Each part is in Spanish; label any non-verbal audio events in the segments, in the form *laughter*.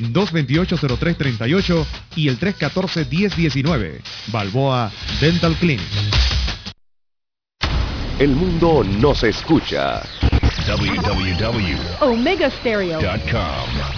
228-0338 y el 314-1019. Balboa Dental Clinic. El mundo nos escucha. www.omegastereo.com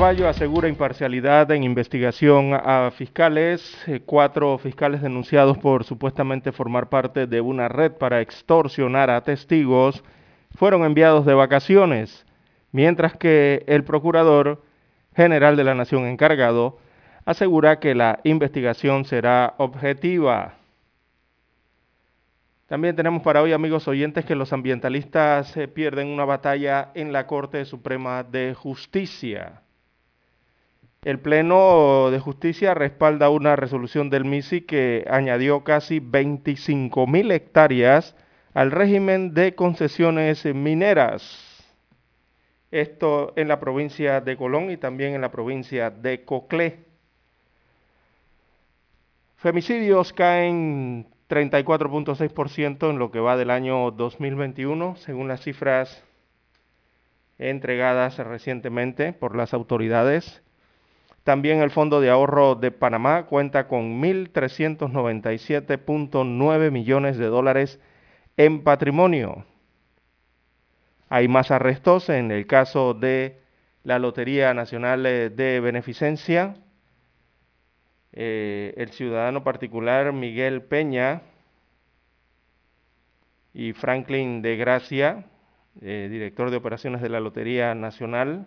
Caraballo asegura imparcialidad en investigación a fiscales. Eh, cuatro fiscales denunciados por supuestamente formar parte de una red para extorsionar a testigos fueron enviados de vacaciones, mientras que el procurador general de la Nación encargado asegura que la investigación será objetiva. También tenemos para hoy, amigos oyentes, que los ambientalistas eh, pierden una batalla en la Corte Suprema de Justicia. El Pleno de Justicia respalda una resolución del MISI que añadió casi 25 mil hectáreas al régimen de concesiones mineras. Esto en la provincia de Colón y también en la provincia de Coclé. Femicidios caen 34.6% en lo que va del año 2021, según las cifras entregadas recientemente por las autoridades también el Fondo de Ahorro de Panamá cuenta con 1.397.9 millones de dólares en patrimonio. Hay más arrestos en el caso de la Lotería Nacional eh, de Beneficencia. Eh, el ciudadano particular Miguel Peña y Franklin de Gracia, eh, director de operaciones de la Lotería Nacional,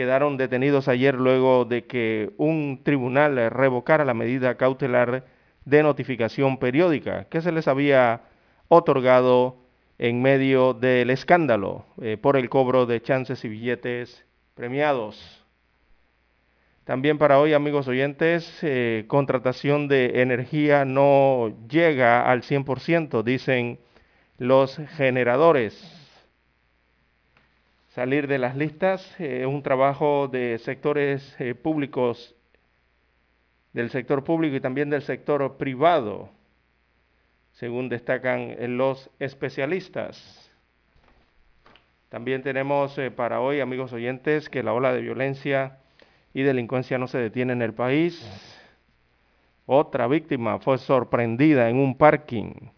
quedaron detenidos ayer luego de que un tribunal revocara la medida cautelar de notificación periódica que se les había otorgado en medio del escándalo eh, por el cobro de chances y billetes premiados. También para hoy, amigos oyentes, eh, contratación de energía no llega al 100%, dicen los generadores salir de las listas. Es un trabajo de sectores eh, públicos, del sector público y también del sector privado, según destacan eh, los especialistas. También tenemos eh, para hoy, amigos oyentes, que la ola de violencia y delincuencia no se detiene en el país. Otra víctima fue sorprendida en un parking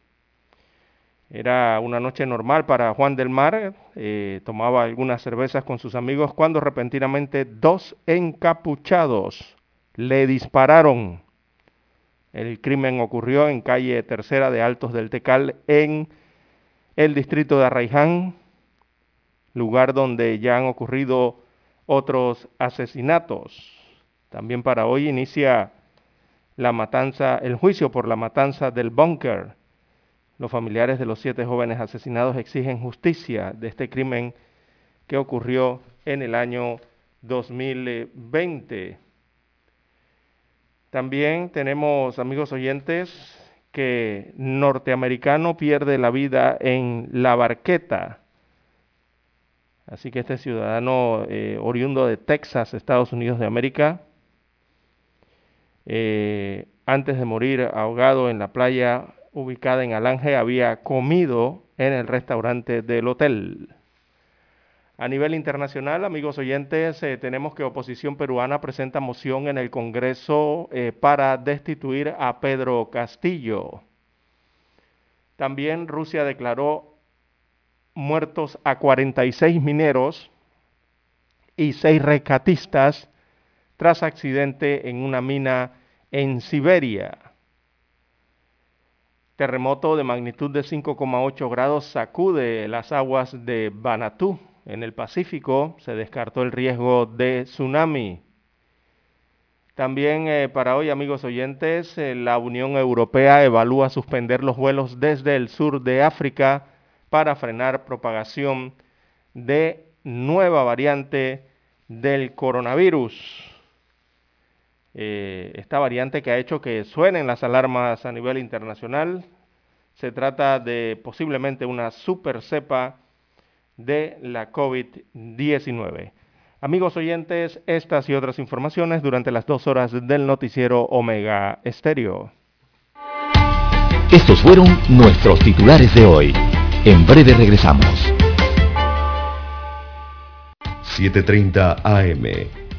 era una noche normal para Juan del Mar, eh, tomaba algunas cervezas con sus amigos cuando repentinamente dos encapuchados le dispararon. El crimen ocurrió en calle Tercera de Altos del Tecal en el distrito de Arraiján, lugar donde ya han ocurrido otros asesinatos. También para hoy inicia la matanza, el juicio por la matanza del búnker los familiares de los siete jóvenes asesinados exigen justicia de este crimen que ocurrió en el año 2020. También tenemos, amigos oyentes, que norteamericano pierde la vida en la barqueta. Así que este ciudadano eh, oriundo de Texas, Estados Unidos de América, eh, antes de morir ahogado en la playa ubicada en Alange, había comido en el restaurante del hotel. A nivel internacional, amigos oyentes, eh, tenemos que oposición peruana presenta moción en el Congreso eh, para destituir a Pedro Castillo. También Rusia declaró muertos a 46 mineros y 6 rescatistas tras accidente en una mina en Siberia. Terremoto de magnitud de 5,8 grados sacude las aguas de Banatú en el Pacífico. Se descartó el riesgo de tsunami. También eh, para hoy, amigos oyentes, eh, la Unión Europea evalúa suspender los vuelos desde el sur de África para frenar propagación de nueva variante del coronavirus. Eh, esta variante que ha hecho que suenen las alarmas a nivel internacional. Se trata de posiblemente una super cepa de la COVID-19. Amigos oyentes, estas y otras informaciones durante las dos horas del noticiero Omega Estéreo. Estos fueron nuestros titulares de hoy. En breve regresamos. 7.30 AM.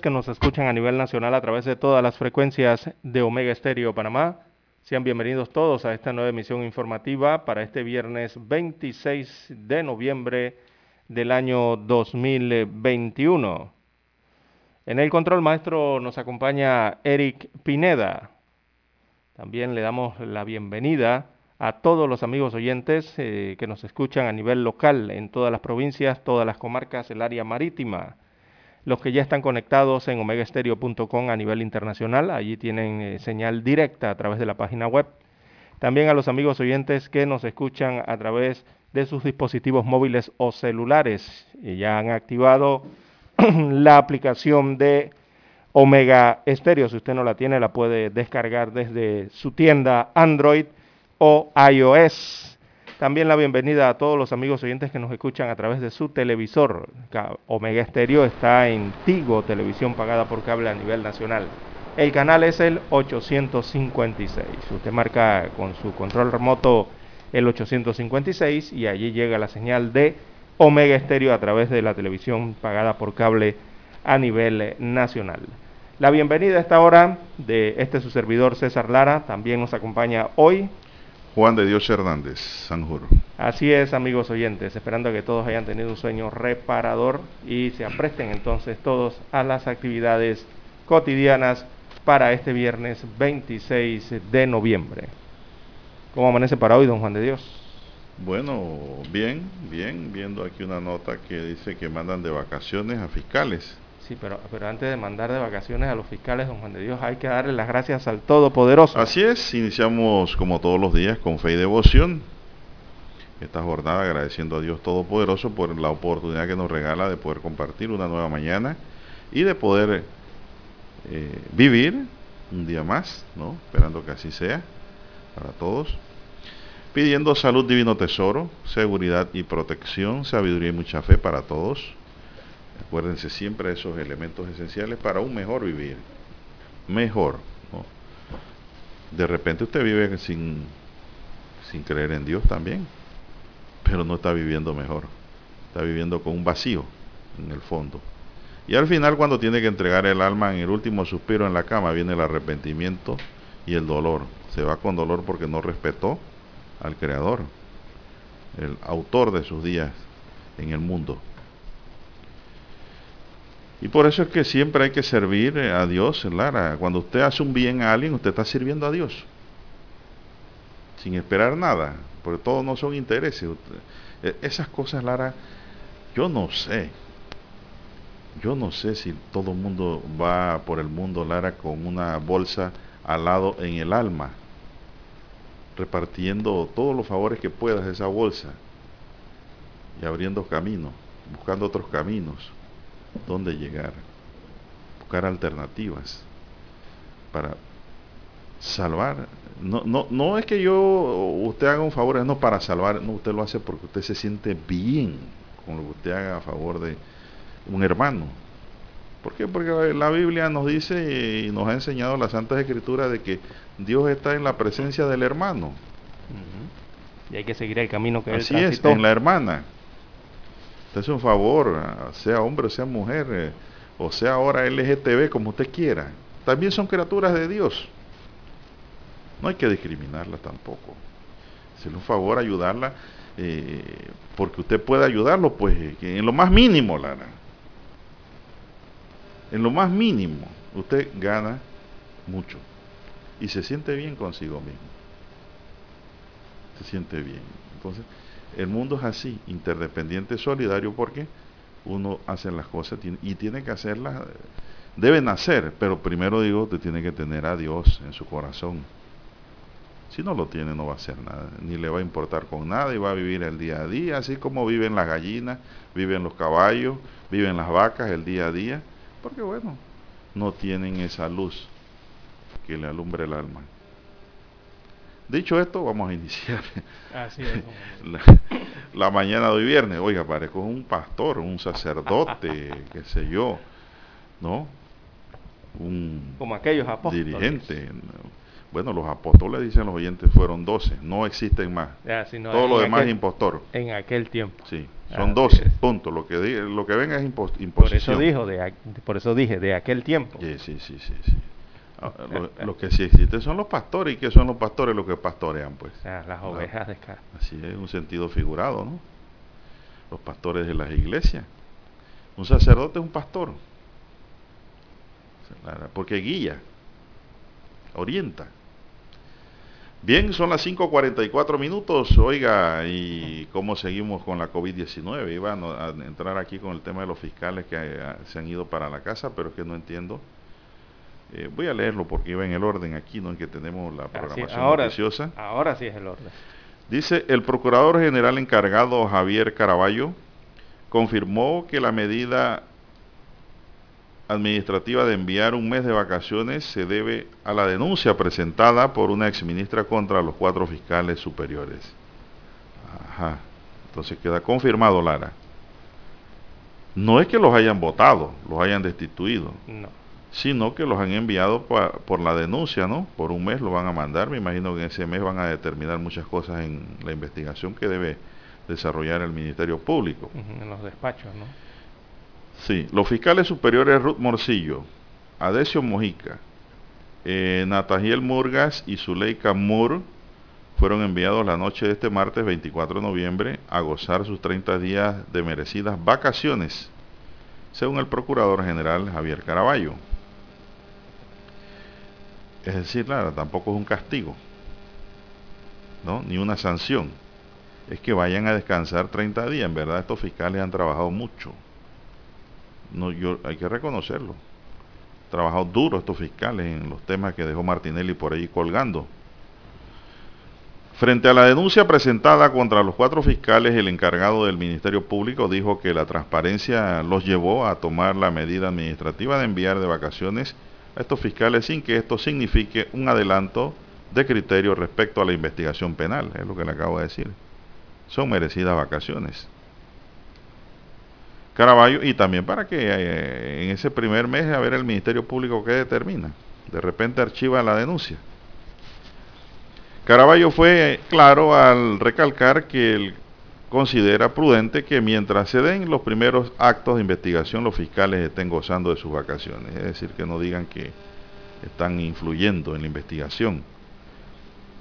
Que nos escuchan a nivel nacional a través de todas las frecuencias de Omega Estéreo Panamá. Sean bienvenidos todos a esta nueva emisión informativa para este viernes 26 de noviembre del año 2021. En el control maestro nos acompaña Eric Pineda. También le damos la bienvenida a todos los amigos oyentes eh, que nos escuchan a nivel local en todas las provincias, todas las comarcas, el área marítima los que ya están conectados en omegaestereo.com a nivel internacional, allí tienen eh, señal directa a través de la página web. También a los amigos oyentes que nos escuchan a través de sus dispositivos móviles o celulares y ya han activado *clears throat* la aplicación de Omega Stereo. Si usted no la tiene, la puede descargar desde su tienda Android o iOS. También la bienvenida a todos los amigos oyentes que nos escuchan a través de su televisor. Omega Estéreo está en Tigo, televisión pagada por cable a nivel nacional. El canal es el 856. Usted marca con su control remoto el 856 y allí llega la señal de Omega Estéreo a través de la televisión pagada por cable a nivel nacional. La bienvenida a esta hora de este su servidor César Lara. También nos acompaña hoy Juan de Dios Hernández, Sanjuro. Así es, amigos oyentes, esperando que todos hayan tenido un sueño reparador y se apresten entonces todos a las actividades cotidianas para este viernes 26 de noviembre. ¿Cómo amanece para hoy, don Juan de Dios? Bueno, bien, bien, viendo aquí una nota que dice que mandan de vacaciones a fiscales. Pero antes de mandar de vacaciones a los fiscales, don Juan de Dios, hay que darle las gracias al Todopoderoso. Así es, iniciamos como todos los días con fe y devoción. Esta jornada agradeciendo a Dios Todopoderoso por la oportunidad que nos regala de poder compartir una nueva mañana y de poder eh, vivir un día más, ¿no? Esperando que así sea para todos. Pidiendo salud, divino tesoro, seguridad y protección, sabiduría y mucha fe para todos Acuérdense siempre de esos elementos esenciales para un mejor vivir. Mejor. De repente usted vive sin, sin creer en Dios también, pero no está viviendo mejor. Está viviendo con un vacío en el fondo. Y al final cuando tiene que entregar el alma en el último suspiro en la cama, viene el arrepentimiento y el dolor. Se va con dolor porque no respetó al Creador, el autor de sus días en el mundo. Y por eso es que siempre hay que servir a Dios, Lara. Cuando usted hace un bien a alguien, usted está sirviendo a Dios. Sin esperar nada, porque todos no son intereses. E, esas cosas, Lara, yo no sé. Yo no sé si todo el mundo va por el mundo, Lara, con una bolsa al lado en el alma, repartiendo todos los favores que puedas de esa bolsa y abriendo caminos, buscando otros caminos, donde llegar, buscar alternativas para salvar. No, no, no es que yo, usted haga un favor, no para salvar, no, usted lo hace porque usted se siente bien con lo que usted haga a favor de un hermano. ¿Por qué? Porque la Biblia nos dice y nos ha enseñado la Santa Escritura de que Dios está en la presencia del hermano. Y hay que seguir el camino que Así es, en la hermana. Usted hace un favor, sea hombre sea mujer, eh, o sea ahora LGTB, como usted quiera. También son criaturas de Dios. No hay que discriminarlas tampoco. Hacerle un favor, ayudarla, eh, porque usted puede ayudarlo, pues, en lo más mínimo, Lara en lo más mínimo, usted gana mucho y se siente bien consigo mismo. Se siente bien. Entonces, el mundo es así, interdependiente, solidario, porque uno hace las cosas y tiene que hacerlas, deben hacer, pero primero digo, usted tiene que tener a Dios en su corazón. Si no lo tiene, no va a hacer nada, ni le va a importar con nada y va a vivir el día a día, así como viven las gallinas, viven los caballos, viven las vacas el día a día porque bueno, no tienen esa luz que le alumbre el alma. Dicho esto, vamos a iniciar *laughs* la, mañana de hoy viernes. Oiga, parezco un pastor, un sacerdote, *laughs* qué sé yo, ¿no? Un Como aquellos apóstoles. dirigente. Bueno, los apóstoles, dicen los oyentes, fueron doce, no existen más. Todo lo demás es impostor. En aquel tiempo. Sí. Son 12, puntos. Lo que, lo que venga es imposición. Por eso, dijo de, por eso dije, de aquel tiempo. Sí, sí, sí, sí. *laughs* lo, que sí existe son los pastores. ¿Y qué son los pastores? Los que pastorean, pues. Ah, las ovejas de Así es, un sentido figurado, ¿no? Los pastores de las iglesias. Un sacerdote es un pastor. Porque guía, orienta. Bien, son las 5.44 minutos. Oiga, ¿y cómo seguimos con la COVID-19? Iba a entrar aquí con el tema de los fiscales que eh, se han ido para la casa, pero es que no entiendo. Eh, voy a leerlo porque iba en el orden aquí, ¿no? En que tenemos la programación ahora, noticiosa. Ahora sí es el orden. Dice, el procurador general encargado Javier Caraballo confirmó que la medida administrativa de enviar un mes de vacaciones se debe a la denuncia presentada por una exministra contra los cuatro fiscales superiores. Ajá. Entonces queda confirmado, Lara. No es que los hayan votado, los hayan destituido. No. Sino que los han enviado por la denuncia, ¿no? Por un mes lo van a mandar. Me imagino que en ese mes van a determinar muchas cosas en la investigación que debe desarrollar el Ministerio Público. En los despachos, ¿no? Sí, los fiscales superiores Ruth Morcillo, Adesio Mojica, eh, Natajiel Murgas y Zuleika Moore fueron enviados la noche de este martes 24 de noviembre a gozar sus 30 días de merecidas vacaciones, según el Procurador General Javier Caraballo. Es decir, claro, tampoco es un castigo, ¿no? ni una sanción. Es que vayan a descansar 30 días. En verdad, estos fiscales han trabajado mucho no, yo, hay que reconocerlo. Trabajado duro estos fiscales en los temas que dejó Martinelli por ahí colgando. Frente a la denuncia presentada contra los cuatro fiscales, el encargado del Ministerio Público dijo que la transparencia los llevó a tomar la medida administrativa de enviar de vacaciones a estos fiscales sin que esto signifique un adelanto de criterio respecto a la investigación penal, es lo que le acabo de decir. Son merecidas vacaciones. Caraballo y también para que eh, en ese primer mes a ver el Ministerio Público qué determina. De repente archiva la denuncia. Caraballo fue claro al recalcar que él considera prudente que mientras se den los primeros actos de investigación los fiscales estén gozando de sus vacaciones. Es decir, que no digan que están influyendo en la investigación.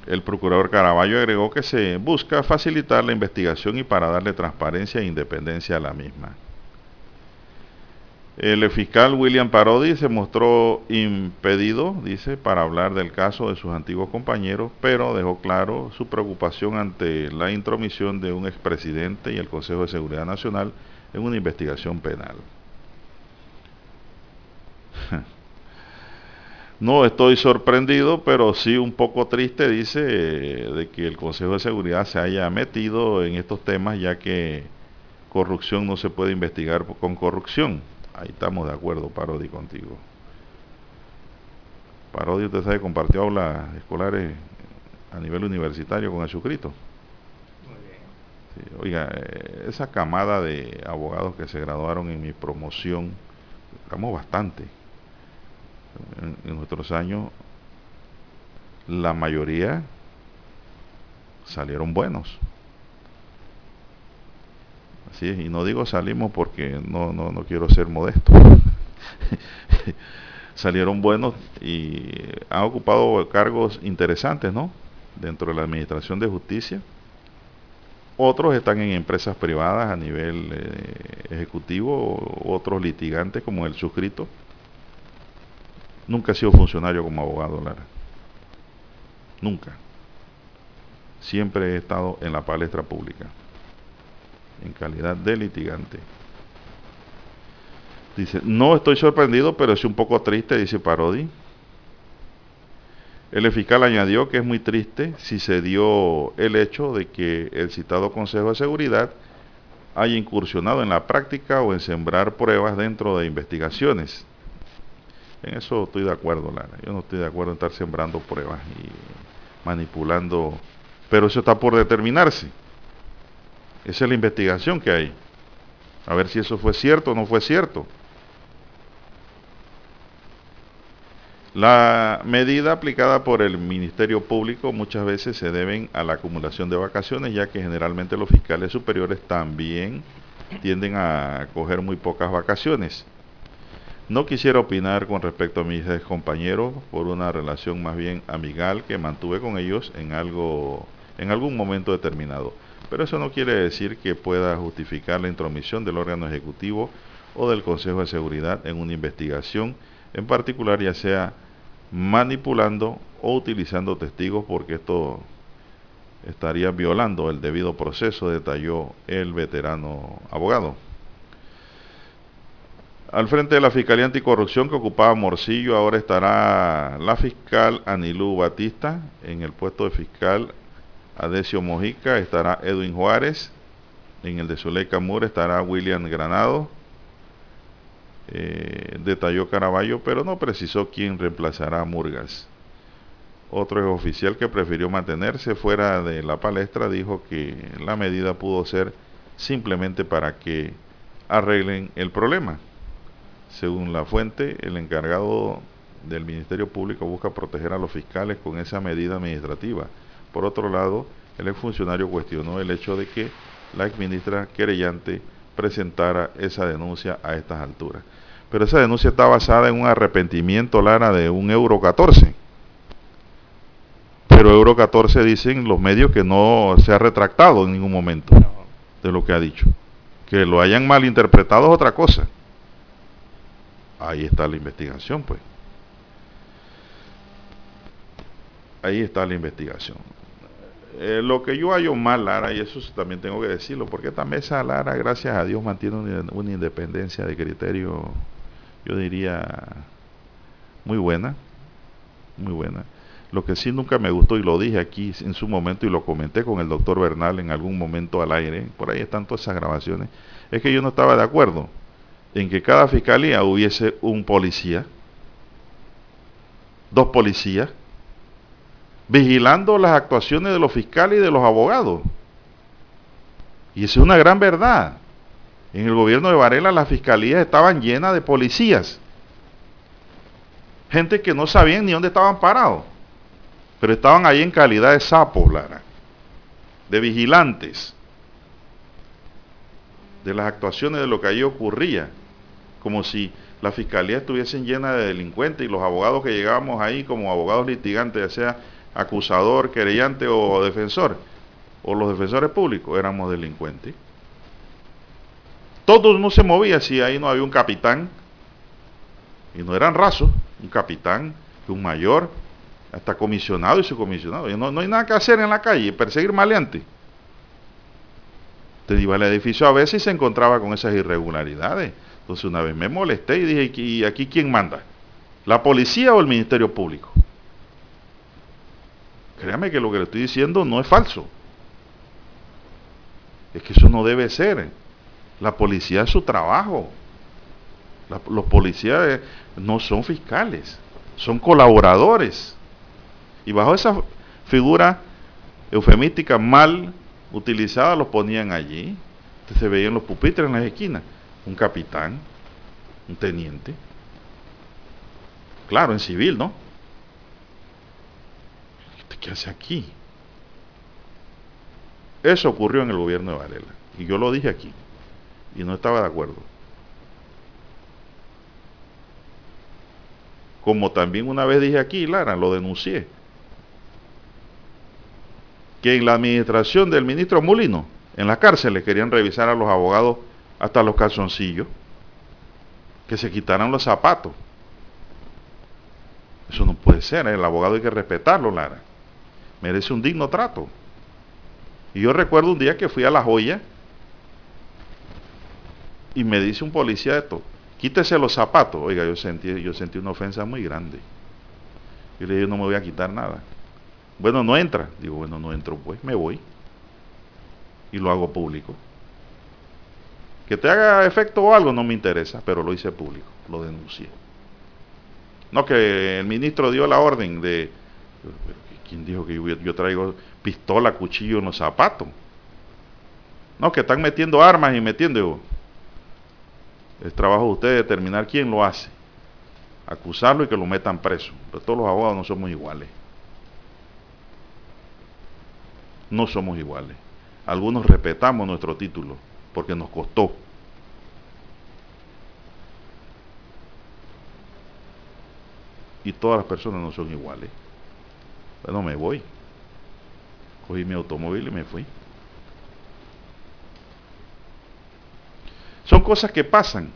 El procurador Caraballo agregó que se busca facilitar la investigación y para darle transparencia e independencia a la misma. El fiscal William Parodi se mostró impedido, dice, para hablar del caso de sus antiguos compañeros, pero dejó claro su preocupación ante la intromisión de un expresidente y el Consejo de Seguridad Nacional en una investigación penal. *laughs* No estoy sorprendido, pero sí un poco triste, dice, de que el Consejo de Seguridad se haya metido en estos temas, ya que corrupción no se puede investigar con corrupción. Ahí estamos de acuerdo, Parodi, contigo. Parodi, usted sabe, compartió aulas escolares a nivel universitario con el suscrito. oiga, eh, esa camada de abogados que se graduaron en mi promoción, estamos bastante en, nuestros años, la mayoría salieron buenos. Es, y no digo salimos porque no, no, no quiero ser modesto. *laughs* salieron buenos y han ocupado cargos interesantes, ¿no? Dentro de la Administración de Justicia. Otros están en empresas privadas a nivel eh, ejecutivo, otros litigantes como el suscrito Nunca he sido funcionario como abogado, Lara. Nunca. Siempre he estado en la palestra pública, en calidad de litigante. Dice, no estoy sorprendido, pero es un poco triste, dice Parodi. El fiscal añadió que es muy triste si se dio el hecho de que el citado Consejo de Seguridad haya incursionado en la práctica o en sembrar pruebas dentro de investigaciones en eso estoy de acuerdo, Lara. Yo no estoy de acuerdo en estar sembrando pruebas y manipulando. Pero eso está por determinarse. Esa es la investigación que hay. A ver si eso fue cierto o no fue cierto. La medida aplicada por el Ministerio Público muchas veces se deben a la acumulación de vacaciones, ya que generalmente los fiscales superiores también tienden a coger muy pocas vacaciones. No quisiera opinar con respecto a mis compañeros por una relación más bien amigal que mantuve con ellos en algo en algún momento determinado. Pero eso no quiere decir que pueda justificar la intromisión del órgano ejecutivo o del Consejo de Seguridad en una investigación, en particular ya sea manipulando o utilizando testigos porque esto estaría violando el debido proceso, detalló el veterano abogado. Al frente de la Fiscalía Anticorrupción que ocupaba Morcillo, ahora estará la fiscal Anilú Batista. En el puesto de fiscal Adesio Mojica estará Edwin Juárez. En el de Zuleika Mura estará William Granado. Eh, detalló Caraballo, pero no precisó quién reemplazará a Murgas. Otro oficial que prefirió mantenerse fuera de la palestra dijo que la medida pudo ser simplemente para que arreglen el problema. Según la fuente, el encargado del Ministerio Público busca proteger a los fiscales con esa medida administrativa. Por otro lado, el exfuncionario cuestionó el hecho de que la exministra querellante presentara esa denuncia a estas alturas. Pero esa denuncia está basada en un arrepentimiento, Lara, de un euro 14. Pero euro 14 dicen los medios que no se ha retractado en ningún momento de lo que ha dicho. Que lo hayan malinterpretado es otra cosa. Ahí está la investigación, pues. Ahí está la investigación. Eh, lo que yo hallo mal, Lara, y eso también tengo que decirlo, porque esta mesa, Lara, gracias a Dios, mantiene una, independencia de criterio, yo diría, muy buena, muy buena. Lo que sí nunca me gustó, y lo dije aquí en su momento, y lo comenté con el doctor Bernal en algún momento al aire, por ahí están todas esas grabaciones, es que yo no estaba de acuerdo en que cada fiscalía hubiese un policía, dos policías, vigilando las actuaciones de los fiscales y de los abogados. Y esa es una gran verdad. En el gobierno de Varela las fiscalías estaban llenas de policías. Gente que no sabían ni dónde estaban parados. Pero estaban ahí en calidad de sapos, Lara. De vigilantes. De las actuaciones de lo que allí ocurría como si la fiscalía estuviesen llena de delincuentes y los abogados que llegábamos ahí como abogados litigantes, ya sea acusador, querellante o defensor, o los defensores públicos, éramos delincuentes. Todo no se movía si ahí no había un capitán Y no eran rasos, un capitán, un mayor, hasta comisionado y subcomisionado. Y no, no hay nada que hacer en la calle, perseguir maleantes. Usted iba al edificio a veces y se encontraba con esas irregularidades. Entonces una vez me molesté y dije, ¿y aquí quién manda? ¿La policía o el Ministerio Público? Créame que lo que le estoy diciendo no es falso. Es que eso no debe ser. La policía es su trabajo. los policías eh, no son fiscales, son colaboradores. Y bajo esa figura eufemística mal utilizada los ponían allí. Usted se veían los pupitres en las esquinas. Un capitán, un teniente. Claro, en civil, ¿no? ¿Qué hace aquí? Eso ocurrió en el gobierno de Varela. Y yo lo dije aquí. Y no estaba de acuerdo. Como también una vez dije aquí, Lara, lo denuncié. Que en la administración del ministro Molino, en la cárcel, le querían revisar a los abogados hasta los calzoncillos. Que se quitaran los zapatos. Eso no puede ser. ¿eh? El abogado hay que respetarlo, Lara merece un digno trato. Y yo recuerdo un día que fui a La Joya y me dice un policía esto, quítese los zapatos. Oiga, yo sentí, yo sentí una ofensa muy grande. Y le dije, no me voy a quitar nada. Bueno, no entra. Digo, bueno, no entro, pues me voy. Y lo hago público. Que te haga efecto o algo no me interesa, pero lo hice público, lo denuncié. No, que el ministro dio la orden de ¿Quién dijo que yo, traigo pistola, cuchillo en los zapatos? No, que están metiendo armas y metiendo. Es trabajo de ustedes determinar quién lo hace. Acusarlo y que lo metan preso. Pero todos los abogados no somos iguales. No somos iguales. Algunos respetamos nuestro título porque nos costó. Y todas las personas no son iguales. Bueno, me voy. Cogí mi automóvil y me fui. Son cosas que pasan.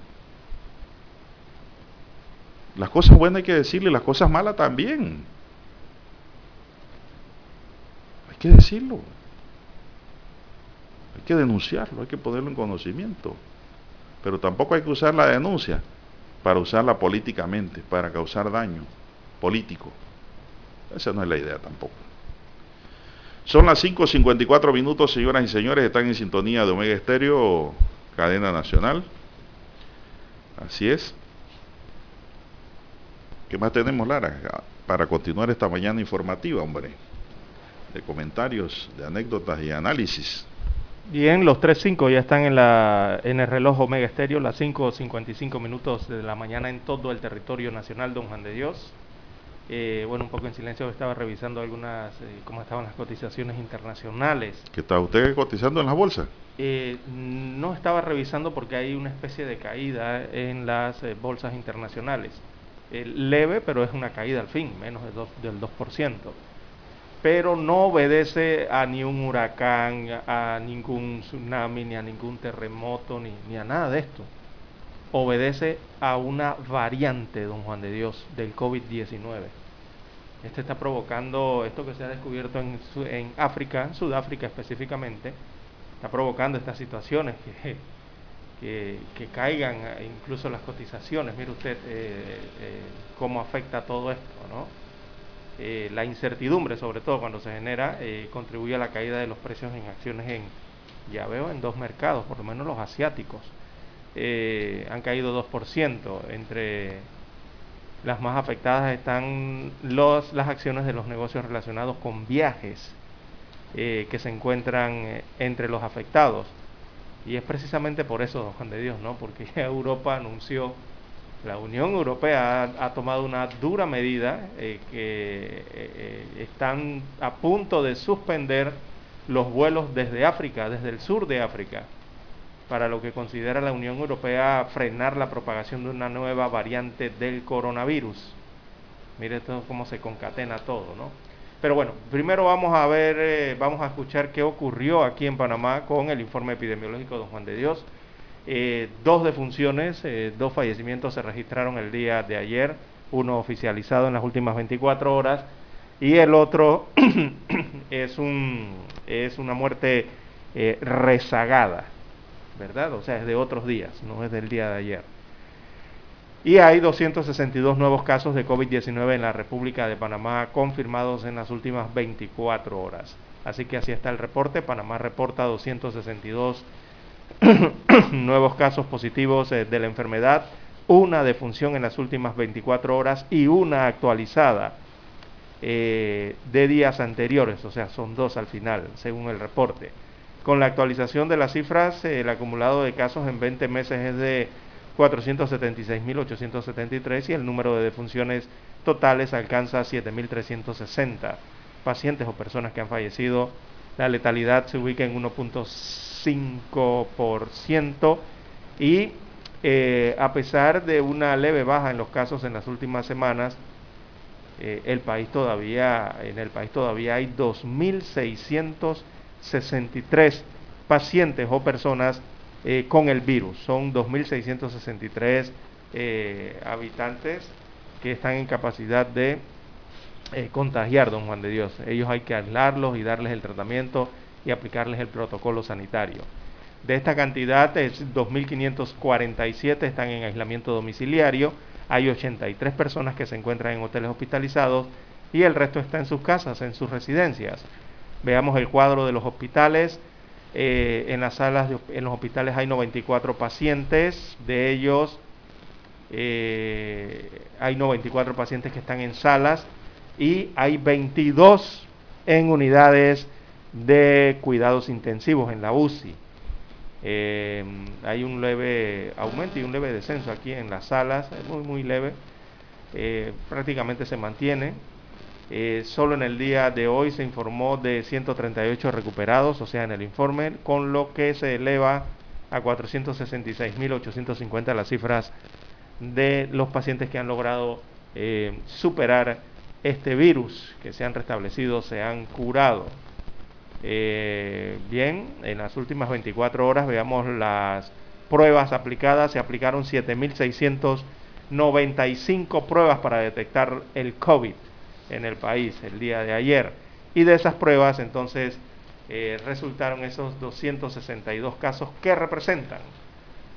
Las cosas buenas hay que decirle, las cosas malas también. Hay que decirlo. Hay que denunciarlo, hay que ponerlo en conocimiento. Pero tampoco hay que usar la denuncia para usarla políticamente, para causar daño político. Esa no es la idea tampoco. Son las 5.54 minutos, señoras y señores, están en sintonía de Omega Estéreo, cadena nacional. Así es. ¿Qué más tenemos, Lara? Para continuar esta mañana informativa, hombre. De comentarios, de anécdotas y análisis. Bien, los 3.5 ya están en, el reloj Omega Estéreo, las 5.55 minutos de la mañana en todo el territorio nacional, don Juan de Dios. Eh, bueno, un poco en silencio estaba revisando algunas, eh, cómo estaban las cotizaciones internacionales. ¿Qué está usted cotizando en la bolsa? Eh, no estaba revisando porque hay una especie de caída en las bolsas internacionales. leve, pero es una caída al fin, menos del 2%. Pero no obedece a ni un huracán, a ningún tsunami, ni a ningún terremoto, ni, ni a nada de esto obedece a una variante, don Juan de Dios, del COVID-19. Este está provocando, esto que se ha descubierto en, en África, Sudáfrica específicamente, está provocando estas situaciones que, que, caigan incluso las cotizaciones. Mire usted eh, eh, cómo afecta todo esto, ¿no? Eh, la incertidumbre, sobre todo cuando se genera, contribuye a la caída de los precios en acciones en, ya veo, en dos mercados, por lo menos los asiáticos. Eh, han caído 2%. Entre las más afectadas están los, las acciones de los negocios relacionados con viajes eh, que se encuentran eh, entre los afectados. Y es precisamente por eso, Juan de Dios, ¿no? Porque *laughs* Europa anunció, la Unión Europea ha tomado una dura medida que están a punto de suspender los vuelos desde África, desde el sur de África para lo que considera la Unión Europea frenar la propagación de una nueva variante del coronavirus. Mire todo cómo se concatena todo, ¿no? Pero bueno, primero vamos a ver, eh, vamos a escuchar qué ocurrió aquí en Panamá con el informe epidemiológico de Juan de Dios. Eh, dos defunciones, eh, dos fallecimientos se registraron el día de ayer, uno oficializado en las últimas 24 horas y el otro *clears throat* es, un, es una muerte rezagada, ¿verdad? O sea, es de otros días, no es del día de ayer. Y hay 262 nuevos casos de COVID-19 en la República de Panamá confirmados en las últimas 24 horas. Así que así está el reporte. Panamá reporta 262 *coughs* nuevos casos positivos eh, de la enfermedad, una defunción en las últimas 24 horas y una actualizada eh, de días anteriores, o sea, son dos al final, según el reporte. Con la actualización de las cifras, el acumulado de casos en 20 meses es de 476.873 y el número de defunciones totales alcanza 7.360 pacientes o personas que han fallecido. La letalidad se ubica en 1.5% y eh, a pesar de una leve baja en los casos en las últimas semanas, eh, el país todavía, en el país todavía hay 2.663 pacientes o personas eh, con el virus. Son 2.663 habitantes que están en capacidad de eh, contagiar, don Juan de Dios. Ellos hay que aislarlos y darles el tratamiento y aplicarles el protocolo sanitario. De esta cantidad, 2.547 están en aislamiento domiciliario, hay 83 personas que se encuentran en hoteles hospitalizados y el resto está en sus casas, en sus residencias. Veamos el cuadro de los hospitales. Eh, en las salas, en los hospitales hay 94 pacientes, de ellos eh, hay 94 pacientes que están en salas, y hay 22 en unidades de cuidados intensivos en la UCI. Em, hay un leve aumento y un leve descenso aquí en las salas, muy, muy leve. Eh, prácticamente se mantiene. Eh, solo en el día de hoy se informó de 138 recuperados, o sea, en el informe, con lo que se eleva a 466.850 las cifras de los pacientes que han logrado eh, superar este virus, que se han restablecido, se han curado. Eh, bien, en las últimas 24 horas veamos las pruebas aplicadas. Se aplicaron 7.695 pruebas para detectar el COVID en el país el día de ayer. Y de esas pruebas entonces eh, resultaron esos 262 casos que representan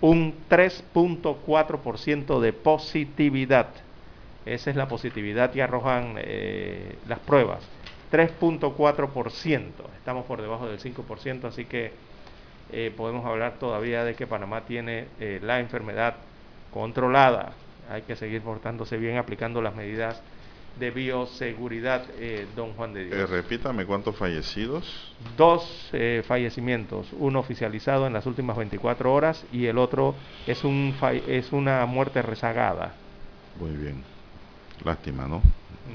un 3.4% de positividad esa es la positividad que arrojan eh, las pruebas. 3.4%. Estamos por debajo del 5%, así que eh, podemos hablar todavía de que Panamá tiene la enfermedad controlada. Hay que seguir portándose bien aplicando las medidas de bioseguridad, don Juan de Dios. repítame cuántos fallecidos. Dos fallecimientos, uno oficializado en las últimas 24 horas y el otro es, un es una muerte rezagada. Muy bien. Lástima, ¿no?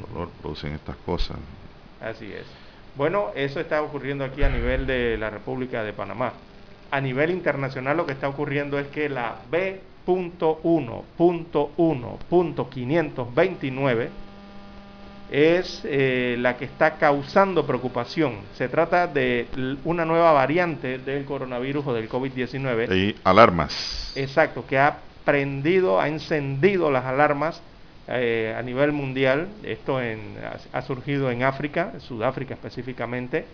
dolor producen estas cosas. Así es. Bueno, eso está ocurriendo aquí a nivel de la República de Panamá. A nivel internacional lo que está ocurriendo es que la B.1.1.529 es eh, la que está causando preocupación. Se trata de una nueva variante del coronavirus o del COVID-19. Y alarmas. Exacto, que ha prendido, ha encendido las alarmas eh, a nivel mundial. Esto ha, surgido en África, Sudáfrica específicamente.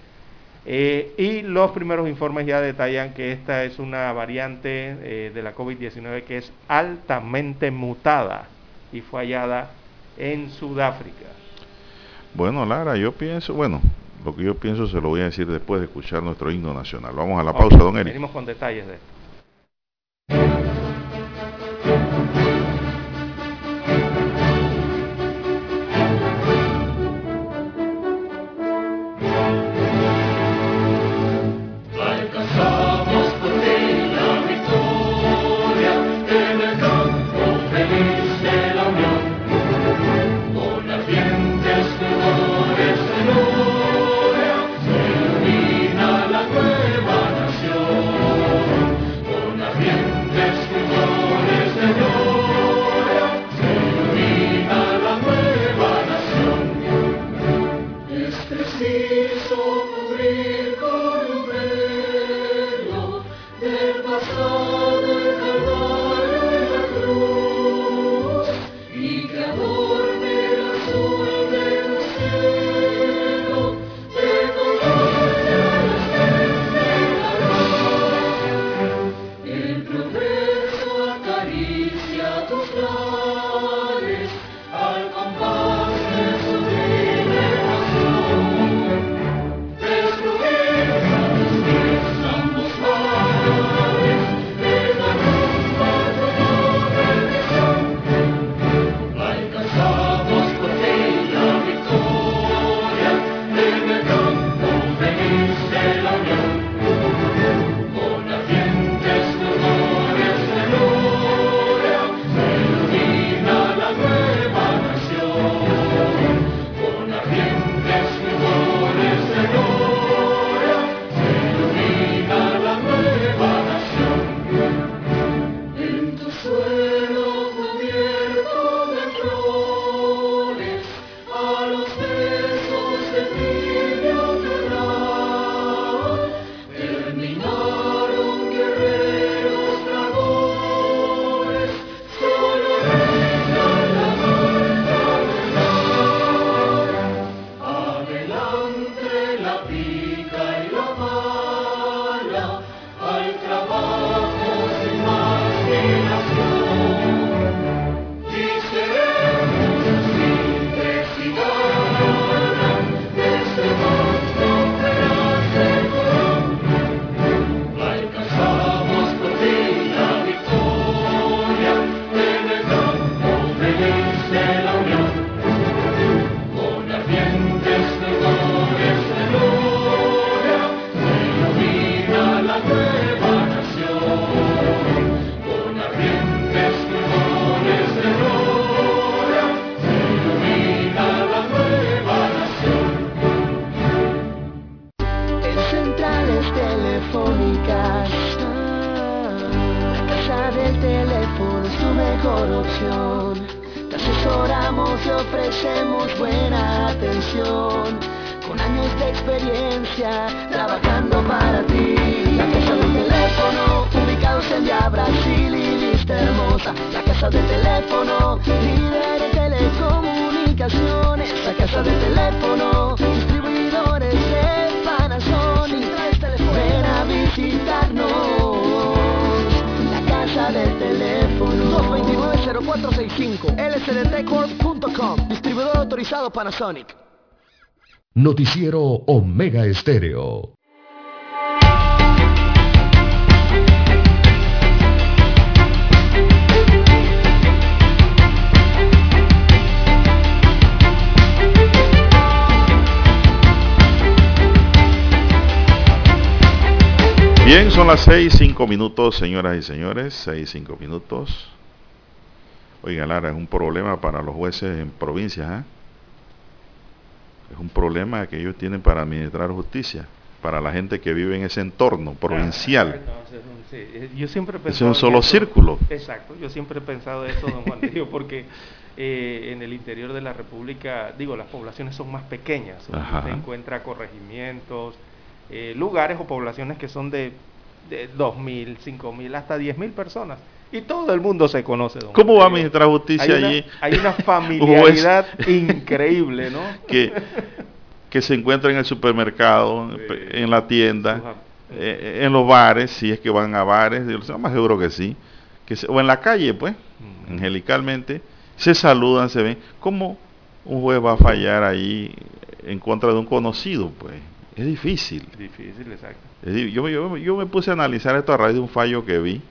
Eh, y los primeros informes ya detallan que esta es una variante de la COVID-19 que es altamente mutada y fue hallada en Sudáfrica. Bueno, Lara, yo pienso, bueno, lo que yo pienso se lo voy a decir después de escuchar nuestro himno nacional. Vamos a la pausa, don Eric. Venimos con detalles de esto. 229-0465 lsdtcorp.com Distribuidor autorizado Panasonic Noticiero Omega Estéreo Bien, son las seis, cinco minutos, señoras y señores, seis, cinco minutos. Oiga, Lara, es un problema para los jueces en provincias, ¿eh? Es un problema que ellos tienen para administrar justicia, para la gente que vive en ese entorno provincial. yo siempre he es un solo círculo. Exacto, yo siempre he pensado eso, don Juan *laughs* Diego, porque eh, en el interior de la República, digo, las poblaciones son más pequeñas, se encuentra corregimientos, eh, lugares o poblaciones que son de, de 2.000, 5.000, hasta 10.000 personas. Y todo el mundo se conoce. ¿Cómo va a administrar justicia allí? Hay una *laughs* familiaridad increíble, ¿no? Que, que se encuentra en el supermercado, en la tienda, eh, en los bares, si es que van a bares, yo más seguro que sí. Que o en la calle, pues, angelicalmente, se saludan, se ven. ¿Cómo un juez va a fallar ahí en contra de un conocido, pues? Es difícil. Difícil, exacto. yo, me puse a analizar esto a raíz de un fallo que vi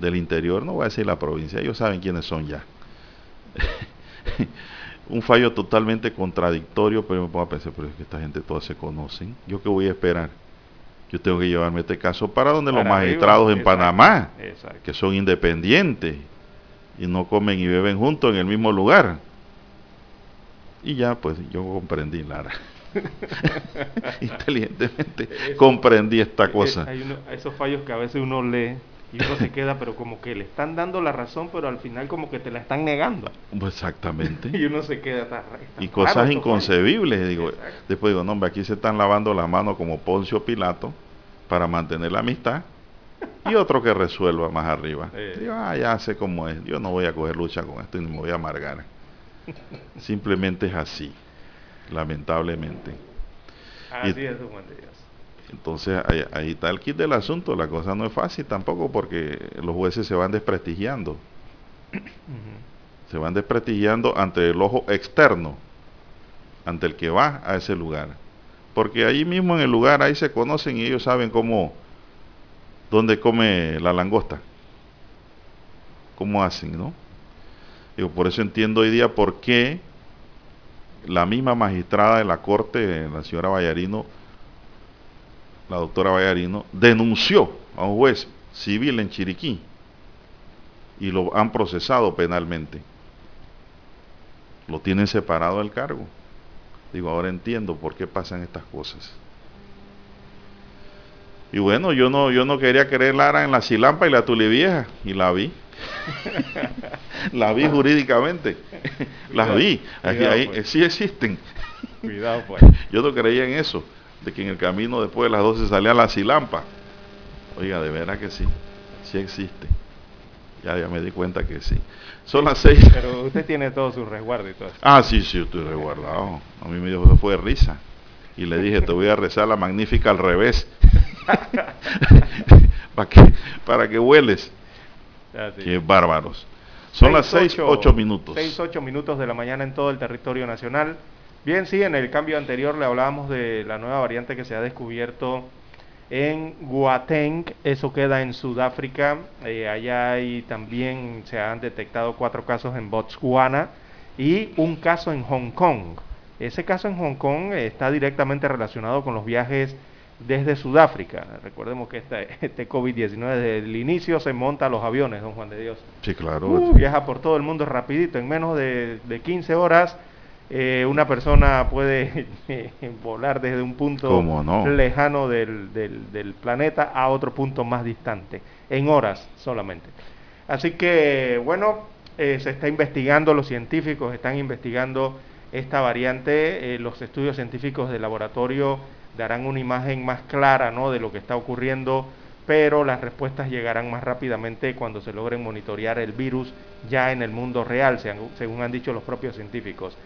del interior, no voy a decir la provincia, ellos saben quiénes son ya. *laughs* un fallo totalmente contradictorio, pero me pongo a pensar, pero es que esta gente todas se conocen. ¿Yo qué voy a esperar? Yo tengo que llevarme este caso para donde los magistrados en Panamá, que son independientes y no comen y beben juntos en el mismo lugar. Y ya, pues yo comprendí, Lara. *laughs* *laughs* Inteligentemente comprendí esta cosa. Hay esos fallos que a veces uno lee y uno se queda, pero como que le están dando la razón, pero al final como que te la están negando. Pues exactamente. *laughs* y uno se queda. y cosas inconcebibles. Digo, después digo, no, hombre, aquí se están lavando la mano como Poncio Pilato para mantener la amistad. Y otro que resuelva más arriba. *laughs* Digo, ah, ya sé cómo es. Yo no voy a coger lucha con esto y ni me voy a amargar. *laughs* Simplemente es así lamentablemente. Así es, Entonces ahí, está el kit del asunto. La cosa no es fácil tampoco porque los jueces se van desprestigiando. Se van desprestigiando ante el ojo externo, ante el que va a ese lugar. Porque ahí mismo en el lugar, ahí se conocen y ellos saben cómo, dónde come la langosta. Cómo hacen, ¿no? Digo, por eso entiendo hoy día por qué la misma magistrada de la Corte, la señora Vallarino, la doctora Vallarino, denunció a un juez civil en Chiriquí y lo han procesado penalmente. Lo tienen separado del cargo. Digo, ahora entiendo por qué pasan estas cosas. Y bueno, yo no, yo no quería creer Lara en la Silampa y la Tulivieja, y la vi. *laughs* la vi jurídicamente. Las vi. ahí, pues. Sí existen. Cuidado, pues. Yo no creía en eso, de que en el camino después de las 12 salía la Silampa. Oiga, de veras que sí. Sí existe. Ya, ya me di cuenta que sí. Son las seis. Pero usted tiene todo su resguardo y todo eso. Ah, sí, sí, estoy resguardado. A mí me dijo, fue risa. Y le dije, te voy a rezar la magnífica al revés. *laughs* para que, para que hueles. Ah, Qué bárbaros. Son las 6, 8 minutos. 6, 8 minutos de la mañana en todo el territorio nacional. Bien, sí, en el cambio anterior le hablábamos de la nueva variante que se ha descubierto en Guateng, eso queda en Sudáfrica. Eh, allá hay también se han detectado cuatro casos en Botswana y un caso en Hong Kong. Ese caso en Hong Kong está directamente relacionado con los viajes desde Sudáfrica. Recordemos que *laughs* este, este COVID-19 desde el inicio se monta los aviones, don Juan de Dios. Sí, claro. Uh, viaja por todo el mundo rapidito, en menos de, de 15 horas eh, una persona puede *laughs* volar desde un punto lejano del, del, del, planeta a otro punto más distante, en horas solamente. Así que, bueno, eh, se está investigando, los científicos están investigando esta variante, eh, los estudios científicos de laboratorio darán una imagen más clara ¿no? de lo que está ocurriendo, pero las respuestas llegarán más rápidamente cuando se logren monitorear el virus ya en el mundo real, según han dicho los propios científicos.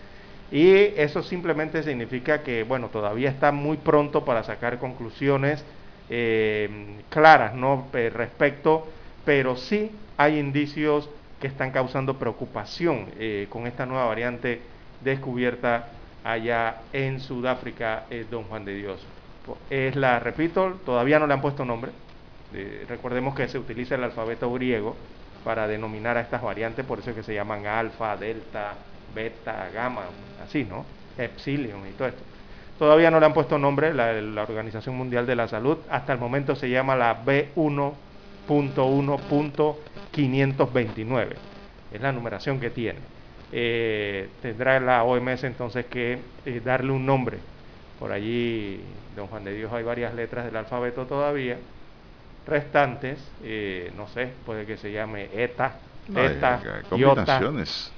Y eso simplemente significa que, bueno, todavía está muy pronto para sacar conclusiones eh, claras, ¿no? respecto, pero sí hay indicios que están causando preocupación eh, con esta nueva variante descubierta allá en Sudáfrica, eh, Don Juan de Dios. Es la, repito, todavía no le han puesto nombre. recordemos que se utiliza el alfabeto griego para denominar a estas variantes, por eso es que se llaman alfa, delta, beta, gamma, así, ¿no? Epsilon y todo esto. Todavía no le han puesto nombre la, la Organización Mundial de la Salud. Hasta el momento se llama la B1.1.529. Es la numeración que tiene. Eh, tendrá la OMS entonces que eh, darle un nombre. Por allí, don Juan de Dios, hay varias letras del alfabeto todavía. Restantes, eh, no sé, puede que se llame ETA, ETA, IOTA,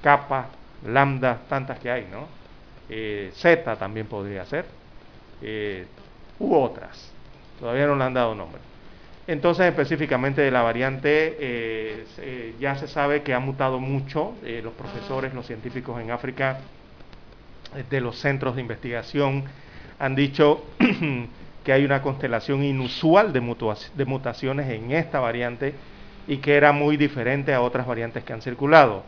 kappa, lambda, tantas que hay, ¿no? Z también podría ser, u otras. Todavía no le han dado nombre. Entonces, específicamente de la variante, eh, eh, ya se sabe que ha mutado mucho. Eh, los profesores, los científicos en África, de los centros de investigación, han dicho *clears throat* que hay una constelación inusual de mutaciones en esta variante y que era muy diferente a otras variantes que han circulado.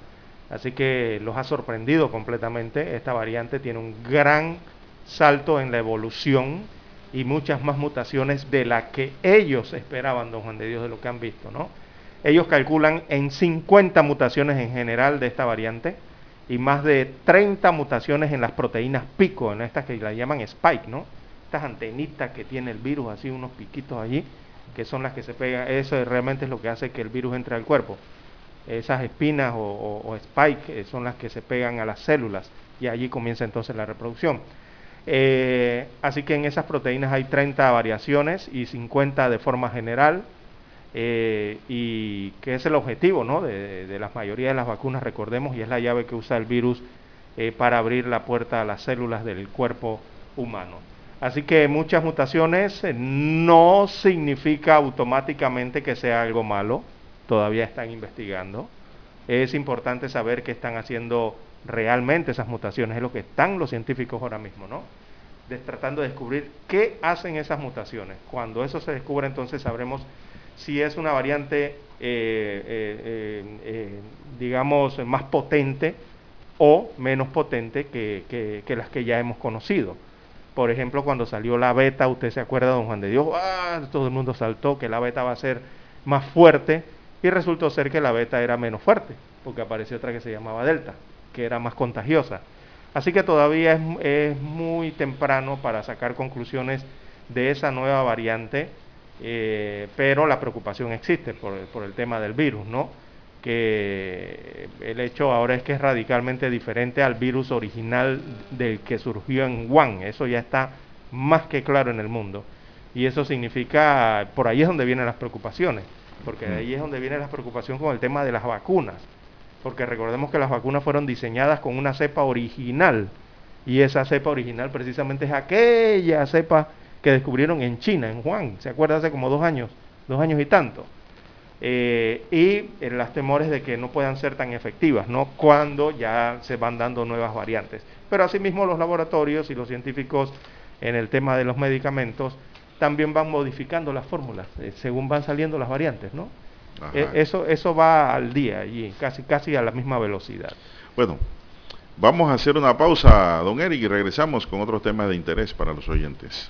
Así que los ha sorprendido completamente. Esta variante tiene un gran salto en la evolución y muchas más mutaciones de las que ellos esperaban, don Juan de Dios, de lo que han visto, ¿no? Ellos calculan en 50 mutaciones en general de esta variante y más de 30 mutaciones en las proteínas pico, en estas que la llaman spike, ¿no? Estas antenitas que tiene el virus, así unos piquitos allí, que son las que se pegan, eso realmente es lo que hace que el virus entre al cuerpo. Esas espinas o spike eh, son las que se pegan a las células y allí comienza entonces la reproducción. Eh, así que en esas proteínas hay 30 variaciones y 50 de forma general, eh, y que es el objetivo ¿no? de, de, la mayoría de las vacunas, recordemos, y es la llave que usa el virus para abrir la puerta a las células del cuerpo humano. Así que muchas mutaciones no significa automáticamente que sea algo malo, todavía están investigando. Es importante saber qué están haciendo realmente esas mutaciones, es lo que están los científicos ahora mismo, ¿no? tratando de descubrir qué hacen esas mutaciones. Cuando eso se descubra, entonces sabremos si es una variante, eh, eh, eh, digamos, más potente o menos potente que, las que ya hemos conocido. Por ejemplo, cuando salió la beta, usted se acuerda, don Juan de Dios, ¡ah! todo el mundo saltó que la beta va a ser más fuerte y resultó ser que la beta era menos fuerte, porque apareció otra que se llamaba delta, que era más contagiosa. Así que todavía es, muy temprano para sacar conclusiones de esa nueva variante, eh, pero la preocupación existe por, por, el tema del virus, ¿no? Que el hecho ahora es que es radicalmente diferente al virus original del que surgió en Wuhan, eso ya está más que claro en el mundo. Y eso significa, por ahí es donde vienen las preocupaciones, porque de ahí es donde viene la preocupación con el tema de las vacunas porque recordemos que las vacunas fueron diseñadas con una cepa original, y esa cepa original precisamente es aquella cepa que descubrieron en China, en Juan, ¿se acuerda? Hace como dos años, dos años y tanto. Eh, y eh, las temores de que no puedan ser tan efectivas, ¿no? Cuando ya se van dando nuevas variantes. Pero asimismo los laboratorios y los científicos en el tema de los medicamentos también van modificando las fórmulas eh, según van saliendo las variantes, ¿no? Eh, eso, eso va al día y casi, casi a la misma velocidad. Bueno, vamos a hacer una pausa, don Eric, y regresamos con otros temas de interés para los oyentes.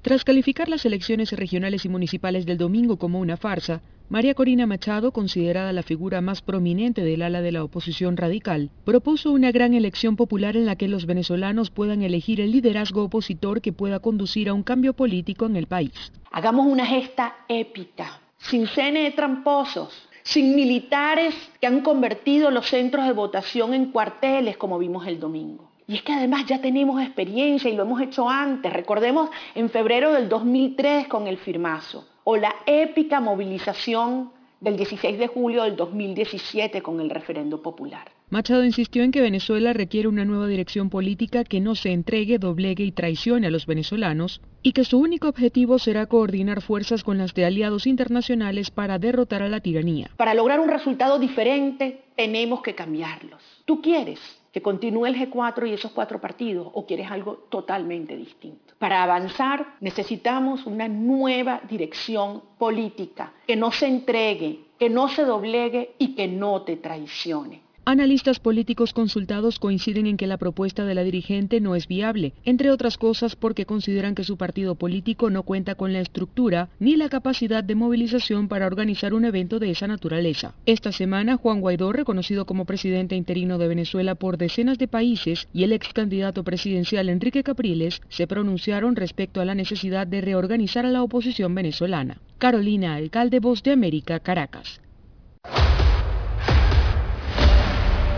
Tras calificar las elecciones regionales y municipales del domingo como una farsa, María Corina Machado, considerada la figura más prominente del ala de la oposición radical, propuso una gran elección popular en la que los venezolanos puedan elegir el liderazgo opositor que pueda conducir a un cambio político en el país. Hagamos una gesta épica, sin CNE tramposos, sin militares que han convertido los centros de votación en cuarteles como vimos el domingo. Y es que además ya tenemos experiencia y lo hemos hecho antes. Recordemos en febrero del 2003 con el firmazo o la épica movilización del 16 de julio del 2017 con el referendo popular. Machado insistió en que Venezuela requiere una nueva dirección política que no se entregue, doblegue y traicione a los venezolanos y que su único objetivo será coordinar fuerzas con las de aliados internacionales para derrotar a la tiranía. Para lograr un resultado diferente tenemos que cambiarlos. ¿Tú quieres que continúe el G4 y esos cuatro partidos o quieres algo totalmente distinto? Para avanzar necesitamos una nueva dirección política que no se entregue, que no se doblegue y que no te traicione. Analistas políticos consultados coinciden en que la propuesta de la dirigente no es viable, entre otras cosas porque consideran que su partido político no cuenta con la estructura ni la capacidad de movilización para organizar un evento de esa naturaleza. Esta semana, Juan Guaidó, reconocido como presidente interino de Venezuela por decenas de países, y el ex candidato presidencial Enrique Capriles se pronunciaron respecto a la necesidad de reorganizar a la oposición venezolana. Carolina, alcalde Voz de América, Caracas.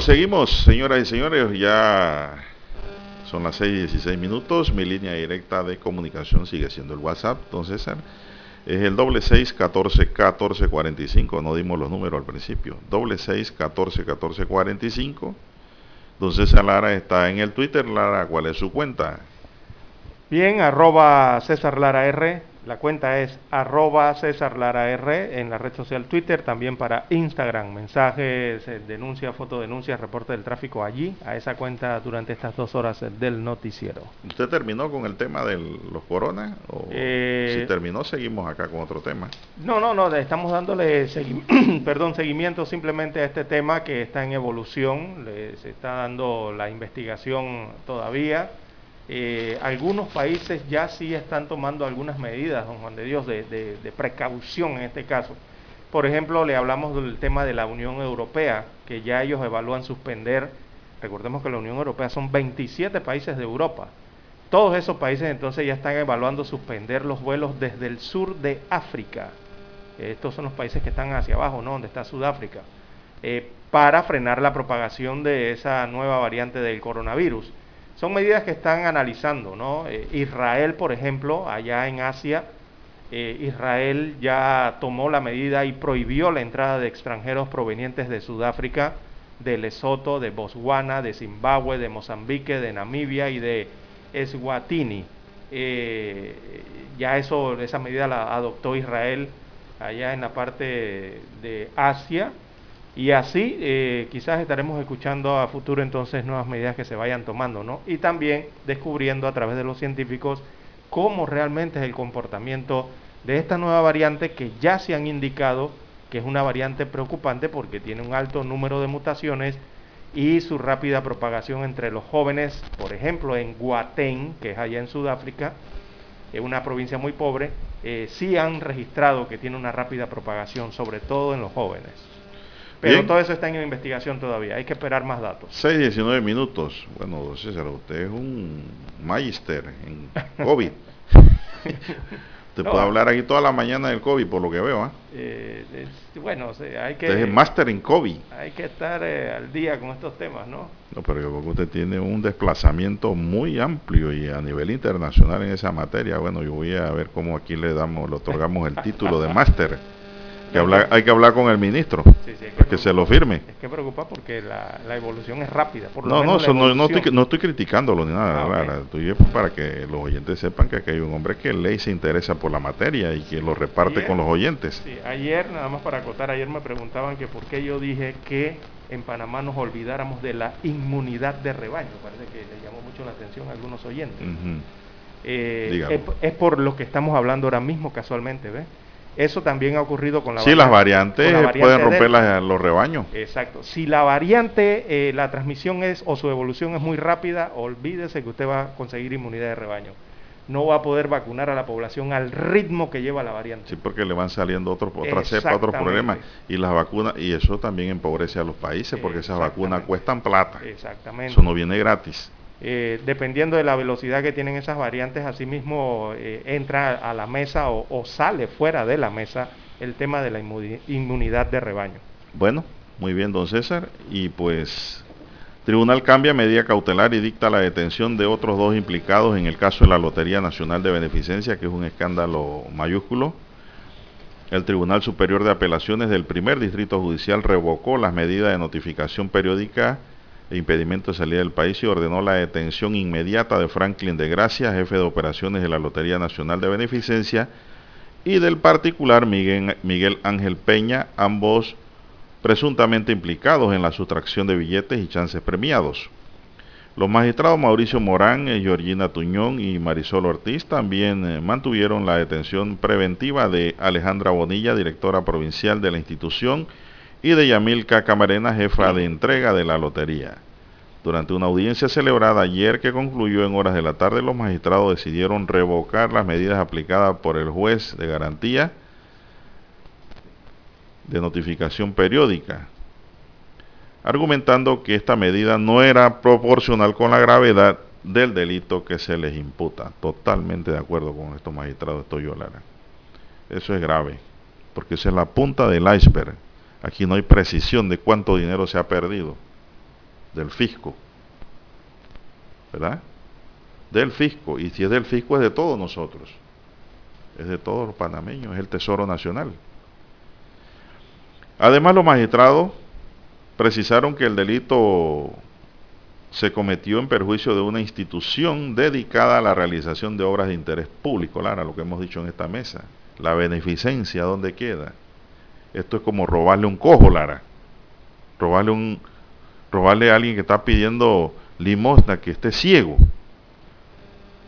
Seguimos, señoras y señores, ya son las 6 y 16 minutos, mi línea directa de comunicación sigue siendo el WhatsApp, entonces es el doble seis catorce catorce cuarenta y cinco, no dimos los números al principio, doble seis catorce catorce cuarenta y cinco, entonces Lara está en el Twitter, Lara, ¿cuál es su cuenta? Bien, arroba César Lara R, la cuenta es arroba César Lara R en la red social Twitter, también para Instagram. Mensajes, eh, denuncias, fotodenuncias, reporte del tráfico allí, a esa cuenta durante estas dos horas del noticiero. ¿Usted terminó con el tema de los coronas? O eh, si terminó, seguimos acá con otro tema. No, no, no, estamos dándole *clears throat* perdón, seguimiento simplemente a este tema que está en evolución, se está dando la investigación todavía eh, algunos países ya sí están tomando algunas medidas, don Juan de Dios, de, precaución en este caso. Por ejemplo, le hablamos del tema de la Unión Europea, que ya ellos evalúan suspender, recordemos que la Unión Europea son 27 países de Europa. Todos esos países entonces ya están evaluando suspender los vuelos desde el sur de África. Estos son los países que están hacia abajo, ¿no? Donde está Sudáfrica. Eh, para frenar la propagación de esa nueva variante del coronavirus. Son medidas que están analizando, ¿no? Eh, Israel, por ejemplo, allá en Asia, eh, Israel ya tomó la medida y prohibió la entrada de extranjeros provenientes de Sudáfrica, de Lesoto, de Botswana, de Zimbabue, de Mozambique, de Namibia y de Eswatini. Eh, ya eso, esa medida la adoptó Israel allá en la parte de Asia y así eh, quizás estaremos escuchando a futuro entonces nuevas medidas que se vayan tomando, ¿no? Y también descubriendo a través de los científicos cómo realmente es el comportamiento de esta nueva variante que ya se han indicado que es una variante preocupante porque tiene un alto número de mutaciones y su rápida propagación entre los jóvenes, por ejemplo en Guatén, que es allá en Sudáfrica, es una provincia muy pobre, eh, sí han registrado que tiene una rápida propagación, sobre todo en los jóvenes. Pero todo eso está en investigación todavía, hay que esperar más datos. 6, 19 minutos. Bueno, César, usted es un magister en *laughs* COVID. *laughs* Te puedo hablar aquí toda la mañana del COVID, por lo que veo. ¿ah? Eh, bueno, hay que... Usted es máster en COVID. Hay que estar eh, al día con estos temas, ¿no? No, pero yo creo que usted tiene un desplazamiento muy amplio y a nivel internacional en esa materia. Bueno, yo voy a ver cómo aquí le damos, le otorgamos el título de máster *laughs* hay que hablar con el ministro para que, se lo firme. Es que preocupa porque la, evolución es rápida. no, no, no, estoy, no estoy criticándolo ni nada. Ah, estoy para que los oyentes sepan que aquí hay un hombre que ley se interesa por la materia y que lo reparte con los oyentes. ayer, nada más para acotar, ayer me preguntaban que por qué yo dije que en Panamá nos olvidáramos de la inmunidad de rebaño. Parece que le llamó mucho la atención a algunos oyentes. Eh, es, es, por lo que estamos hablando ahora mismo casualmente, ¿ves? Eso también ha ocurrido con la sí, las variantes pueden romper los rebaños. Exacto. Si la variante, eh, la transmisión es o su evolución es muy rápida, olvídese que usted va a conseguir inmunidad de rebaño. No va a poder vacunar a la población al ritmo que lleva la variante. Sí, porque le van saliendo otros, otras cepas, otros problemas. Y las vacunas, y eso también empobrece a los países, porque esas vacunas cuestan plata. Exactamente. Eso no viene gratis. Eh, dependiendo de la velocidad que tienen esas variantes, asimismo eh, entra a la mesa o, sale fuera de la mesa el tema de la inmunidad de rebaño. Bueno, muy bien, don César. Y pues, Tribunal cambia medida cautelar y dicta la detención de otros dos implicados en el caso de la Lotería Nacional de Beneficencia, que es un escándalo mayúsculo. El Tribunal Superior de Apelaciones del Primer Distrito Judicial revocó las medidas de notificación periódica impedimento de salida del país y ordenó la detención inmediata de Franklin de Gracia, jefe de operaciones de la Lotería Nacional de Beneficencia, y del particular Miguel, Miguel Ángel Peña, ambos presuntamente implicados en la sustracción de billetes y chances premiados. Los magistrados Mauricio Morán, eh, Georgina Tuñón y Marisol Ortiz también eh, mantuvieron la detención preventiva de Alejandra Bonilla, directora provincial de la institución, y de Yamilca Camarena, jefa de entrega de la lotería. Durante una audiencia celebrada ayer que concluyó en horas de la tarde, los magistrados decidieron revocar las medidas aplicadas por el juez de garantía de notificación periódica, argumentando que esta medida no era proporcional con la gravedad del delito que se les imputa. Totalmente de acuerdo con estos magistrados, estoy yo. Eso es grave, porque esa es la punta del iceberg Aquí no hay precisión de cuánto dinero se ha perdido del fisco. ¿Verdad? Del fisco. Y si es del fisco es de todos nosotros. Es de todos los panameños, es el Tesoro Nacional. Además, los magistrados precisaron que el delito se cometió en perjuicio de una institución dedicada a la realización de obras de interés público, Lara, lo que hemos dicho en esta mesa. La beneficencia, ¿dónde queda? Esto es como robarle un cojo, Lara. Robarle, un, robarle a alguien que está pidiendo limosna, que esté ciego.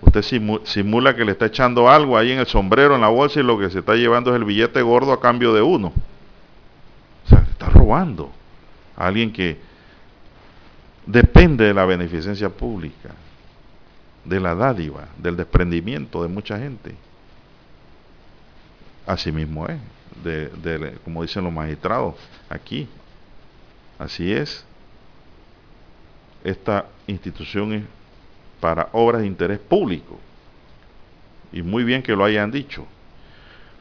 Usted simula que le está echando algo ahí en el sombrero, en la bolsa, y lo que se está llevando es el billete gordo a cambio de uno. O sea, está robando a alguien que depende de la beneficencia pública, de la dádiva, del desprendimiento de mucha gente. Así mismo es de, como dicen los magistrados aquí. Así es. Esta institución es para obras de interés público. Y muy bien que lo hayan dicho.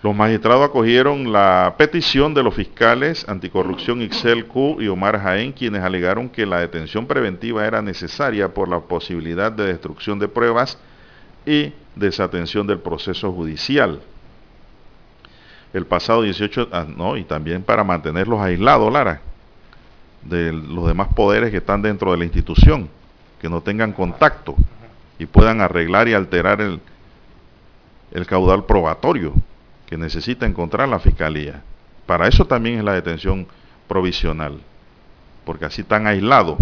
Los magistrados acogieron la petición de los fiscales anticorrupción Ixel Q y Omar Jaén, quienes alegaron que la detención preventiva era necesaria por la posibilidad de destrucción de pruebas y desatención del proceso judicial el pasado 18, ah, no, y también para mantenerlos aislados, Lara, de los demás poderes que están dentro de la institución, que no tengan contacto y puedan arreglar y alterar el, el caudal probatorio que necesita encontrar la fiscalía. Para eso también es la detención provisional, porque así están aislados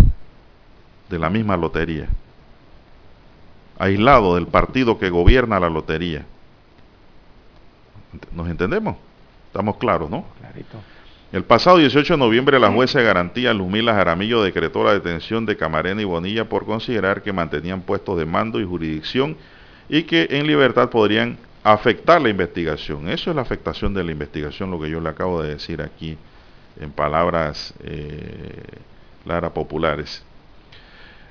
de la misma lotería, aislados del partido que gobierna la lotería. ¿Nos entendemos? Estamos claros, ¿no? Clarito. El pasado 18 de noviembre, la jueza de garantía Lumila Jaramillo decretó la detención de Camarena y Bonilla por considerar que mantenían puestos de mando y jurisdicción y que en libertad podrían afectar la investigación. Eso es la afectación de la investigación, lo que yo le acabo de decir aquí en palabras eh, populares.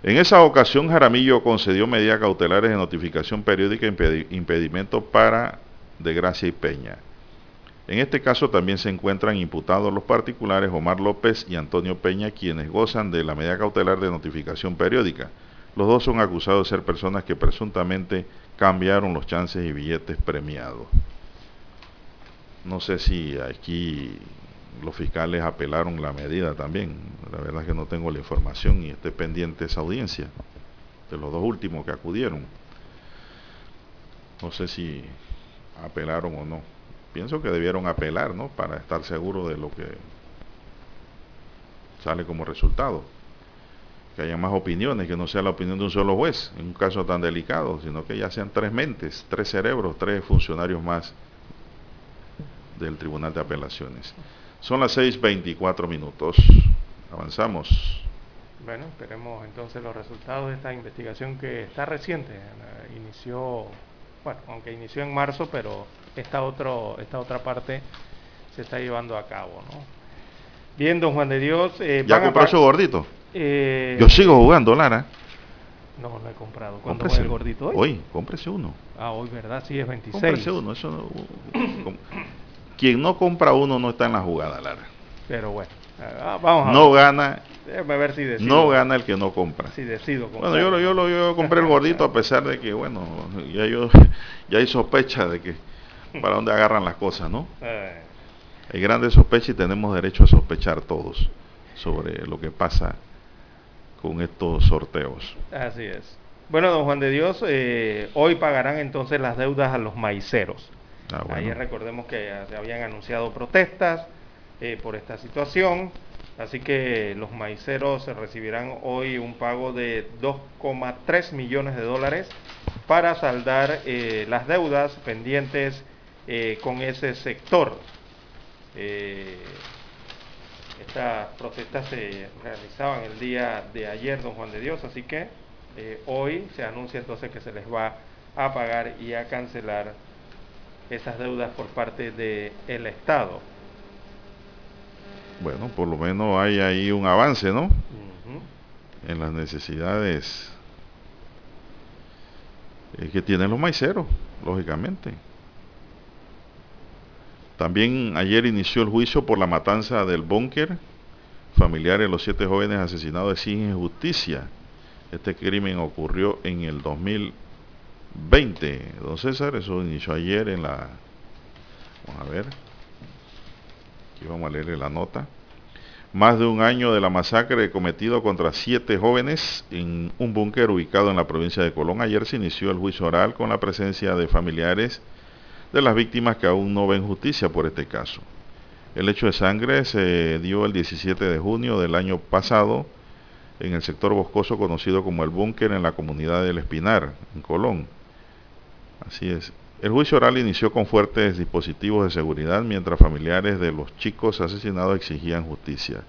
En esa ocasión, Jaramillo concedió medidas cautelares de notificación periódica e impedimento para De Gracia y Peña. En este caso también se encuentran imputados los particulares Omar López y Antonio Peña, quienes gozan de la medida cautelar de notificación periódica. Los dos son acusados de ser personas que presuntamente cambiaron los chances y billetes premiados. No sé si aquí los fiscales apelaron la medida también. La verdad es que no tengo la información y estoy pendiente esa audiencia, de los dos últimos que acudieron. No sé si apelaron o no pienso que debieron apelar, ¿no? Para estar seguro de lo que sale como resultado. Que haya más opiniones, que no sea la opinión de un solo juez en un caso tan delicado, sino que ya sean tres mentes, tres cerebros, tres funcionarios más del Tribunal de Apelaciones. Son las 6.24 minutos. Avanzamos. Bueno, esperemos entonces los resultados de esta investigación que está reciente. Inició, bueno, aunque inició en marzo, pero esta, otro, esta otra parte se está llevando a cabo. ¿no? Bien, don Juan de Dios. Eh, ¿Ya compró su gordito? Eh, Yo sigo jugando, Lara. No, no he comprado. ¿Cuándo es el gordito hoy? Hoy, cómprese uno. Ah, hoy, ¿verdad? Sí, es 26. Cómprese uno. Eso no, *coughs* quien no compra uno no está en la jugada, Lara. Pero bueno, ah, vamos a No gana. Ver si decido. No gana el que no compra. Si decido comprar. Bueno, yo, yo, yo compré el *laughs* gordito a pesar de que, bueno, ya yo *laughs* ya hay sospecha de que para dónde agarran las cosas, ¿no? Eh. Hay grandes sospechas y tenemos derecho a sospechar todos sobre lo que pasa con estos sorteos. Así es. Bueno, don Juan de Dios, eh, hoy pagarán entonces las deudas a los maiceros. Ah, Ayer recordemos que se habían anunciado protestas eh, por esta situación, así que los maiceros recibirán hoy un pago de 2,3 millones de dólares para saldar las deudas pendientes eh, con ese sector. Eh, estas protestas se realizaban el día de ayer, don Juan de Dios, así que eh, hoy se anuncia entonces que se les va a pagar y a cancelar esas deudas por parte del Estado. Bueno, por lo menos hay ahí un avance, ¿no? En las necesidades que tienen los maiceros, lógicamente. También ayer inició el juicio por la matanza del búnker. Familiares de los siete jóvenes asesinados exigen justicia. Este crimen ocurrió en el 2020. Don César, eso inició ayer en la... Vamos a ver. Aquí vamos a leerle la nota. Más de un año de la masacre cometido contra siete jóvenes en un búnker ubicado en la provincia de Colón. Ayer se inició el juicio oral con la presencia de familiares de las víctimas que aún no ven justicia por este caso. El hecho de sangre se dio el 17 de junio del año pasado en el sector boscoso conocido como el búnker en la comunidad del Espinar, en Colón. Así es. El juicio oral inició con fuertes dispositivos de seguridad mientras familiares de los chicos asesinados exigían justicia.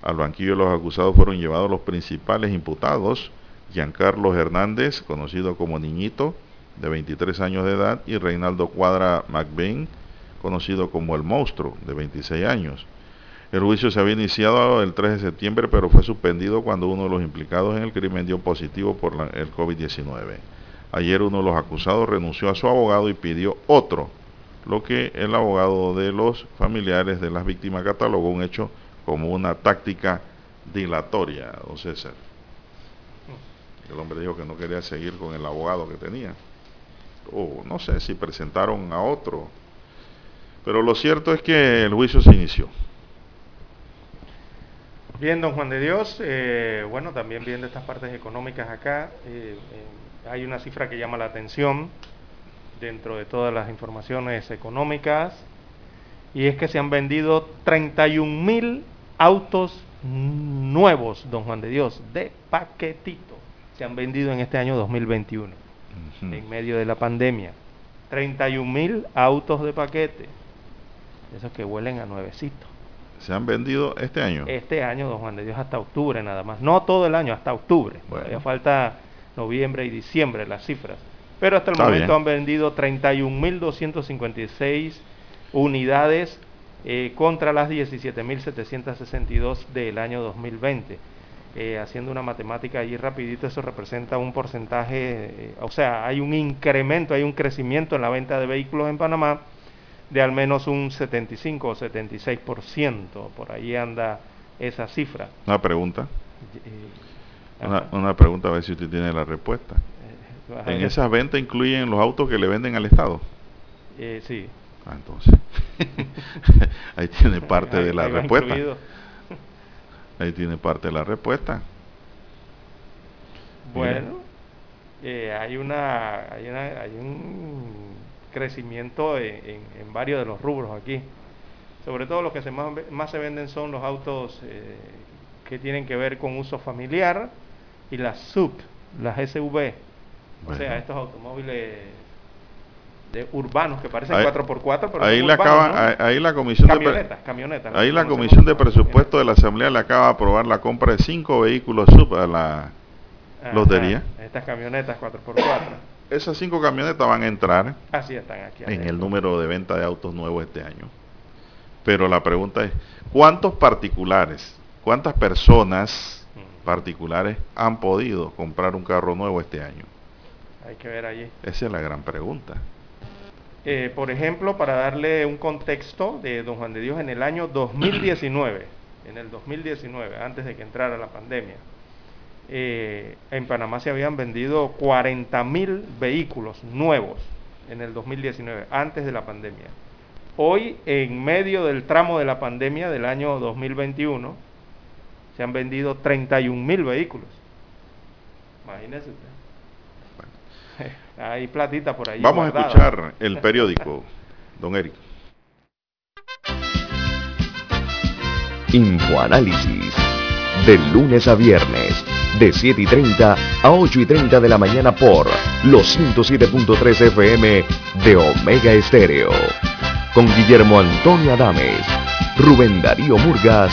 Al banquillo de los acusados fueron llevados los principales imputados, Giancarlo Hernández, conocido como Niñito, de 23 años de edad, y Reinaldo Cuadra McBain, conocido como el monstruo, de 26 años. El juicio se había iniciado el 3 de septiembre, pero fue suspendido cuando uno de los implicados en el crimen dio positivo por el COVID-19. Ayer uno de los acusados renunció a su abogado y pidió otro, lo que el abogado de los familiares de las víctimas catalogó un hecho como una táctica dilatoria, don César. El hombre dijo que no quería seguir con el abogado que tenía o no sé si presentaron a otro. Pero lo cierto es que el juicio se inició. Bien, don Juan de Dios, eh, bueno, también viendo estas partes económicas acá, eh, eh, hay una cifra que llama la atención dentro de todas las informaciones económicas, y es que se han vendido 31 mil autos nuevos, don Juan de Dios, de paquetito. Se han vendido en este año 2021 en medio de la pandemia. 31 mil autos de paquete, esos que huelen a nuevecito. ¿Se han vendido este año? Este año, don Juan de Dios, hasta octubre nada más. No todo el año, hasta octubre. Todavía falta noviembre y diciembre las cifras. Pero hasta el momento han vendido 31.256 unidades eh, contra las 17.762 del año 2020. Eh, haciendo una matemática allí rapidito, eso representa un porcentaje, eh, o sea, hay un incremento, hay un crecimiento en la venta de vehículos en Panamá de al menos un 75 o 76%, por ahí anda esa cifra. Una pregunta. Una, pregunta, a ver si usted tiene la respuesta. ¿En *laughs* esas ventas incluyen los autos que le venden al Estado? sí. Ah, entonces. *laughs* *laughs* ahí tiene parte de la respuesta. Ahí tiene parte de la respuesta. Bueno, eh, hay, una, hay, una, hay un crecimiento en, varios de los rubros aquí. Sobre todo los que se más, más se venden son los autos eh, que tienen que ver con uso familiar y las SUV, las SUV. O sea, estos automóviles de urbanos que parecen 4x4, pero ahí, la acaba, ahí la comisión camionetas, de camionetas, ahí la comisión de presupuesto de la asamblea le acaba de aprobar la compra de cinco vehículos sub a la lotería. Estas camionetas 4x4. Esas cinco camionetas van a entrar Así están aquí en el número de venta de autos nuevos este año. Pero la pregunta es, ¿cuántos particulares, cuántas personas. Particulares han podido comprar un carro nuevo este año? Hay que ver allí. Esa es la gran pregunta. Eh, por ejemplo, para darle un contexto de Don Juan de Dios en el año 2019, *clears throat* en el 2019, antes de que entrara la pandemia, eh, en Panamá se habían vendido 40 mil vehículos nuevos en el 2019, antes de la pandemia. Hoy, en medio del tramo de la pandemia del año 2021, se han vendido 31 mil vehículos. Imagínese usted. Hay platita por ahí. Vamos a escuchar el periódico, don Eric. Infoanálisis. De lunes a viernes, de 7 y 30 a 8 y 30 de la mañana por los 107.3 FM de Omega Estéreo. Con Guillermo Antonio Adames, Rubén Darío Murgas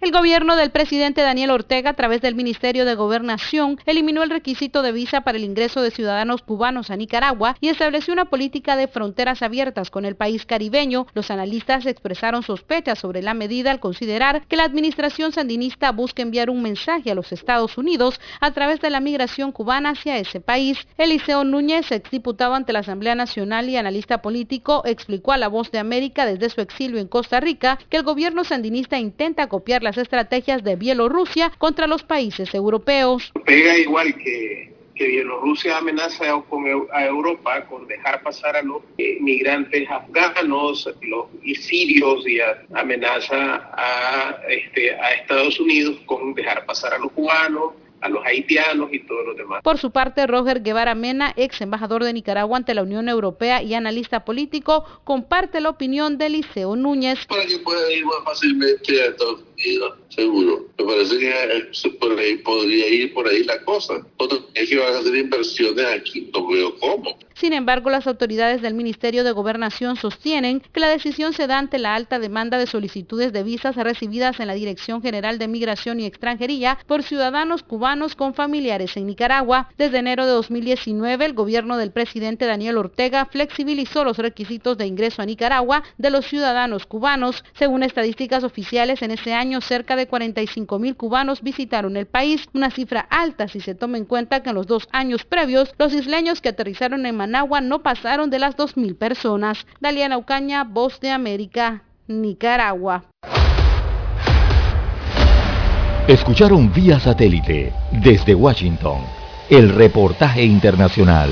El gobierno del presidente Daniel Ortega, a través del Ministerio de Gobernación, eliminó el requisito de visa para el ingreso de ciudadanos cubanos a Nicaragua y estableció una política de fronteras abiertas con el país caribeño. Los analistas expresaron sospechas sobre la medida al considerar que la administración sandinista busca enviar un mensaje a los Estados Unidos a través de la migración cubana hacia ese país. Eliseo Núñez, exdiputado ante la Asamblea Nacional y analista político, explicó a La Voz de América desde su exilio en Costa Rica que el gobierno sandinista intenta copiar la las estrategias de Bielorrusia contra los países europeos. Pega igual que, que Bielorrusia amenaza a Europa con dejar pasar a los migrantes afganos los, y sirios y amenaza a, este, a Estados Unidos con dejar pasar a los cubanos a los haitianos y todos los demás. Por su parte, Roger Guevara Mena, ex embajador de Nicaragua ante la Unión Europea y analista político, comparte la opinión de Liceo Núñez. Para que pueda ir más fácilmente a Estados Unidos, seguro. Me parece que eh, por ahí podría ir por ahí la cosa. Es que van a hacer inversiones aquí, no veo cómo. Sin embargo, las autoridades del Ministerio de Gobernación sostienen que la decisión se da ante la alta demanda de solicitudes de visas recibidas en la Dirección General de Migración y Extranjería por ciudadanos cubanos con familiares en Nicaragua. Desde enero de 2019, el gobierno del presidente Daniel Ortega flexibilizó los requisitos de ingreso a Nicaragua de los ciudadanos cubanos. Según estadísticas oficiales, en ese año cerca de 45 mil cubanos visitaron el país, una cifra alta si se toma en cuenta que en los dos años previos los isleños que aterrizaron en Managua no pasaron de las 2.000 personas. Daliana Ucaña, Voz de América, Nicaragua. Escucharon vía satélite desde Washington el reportaje internacional.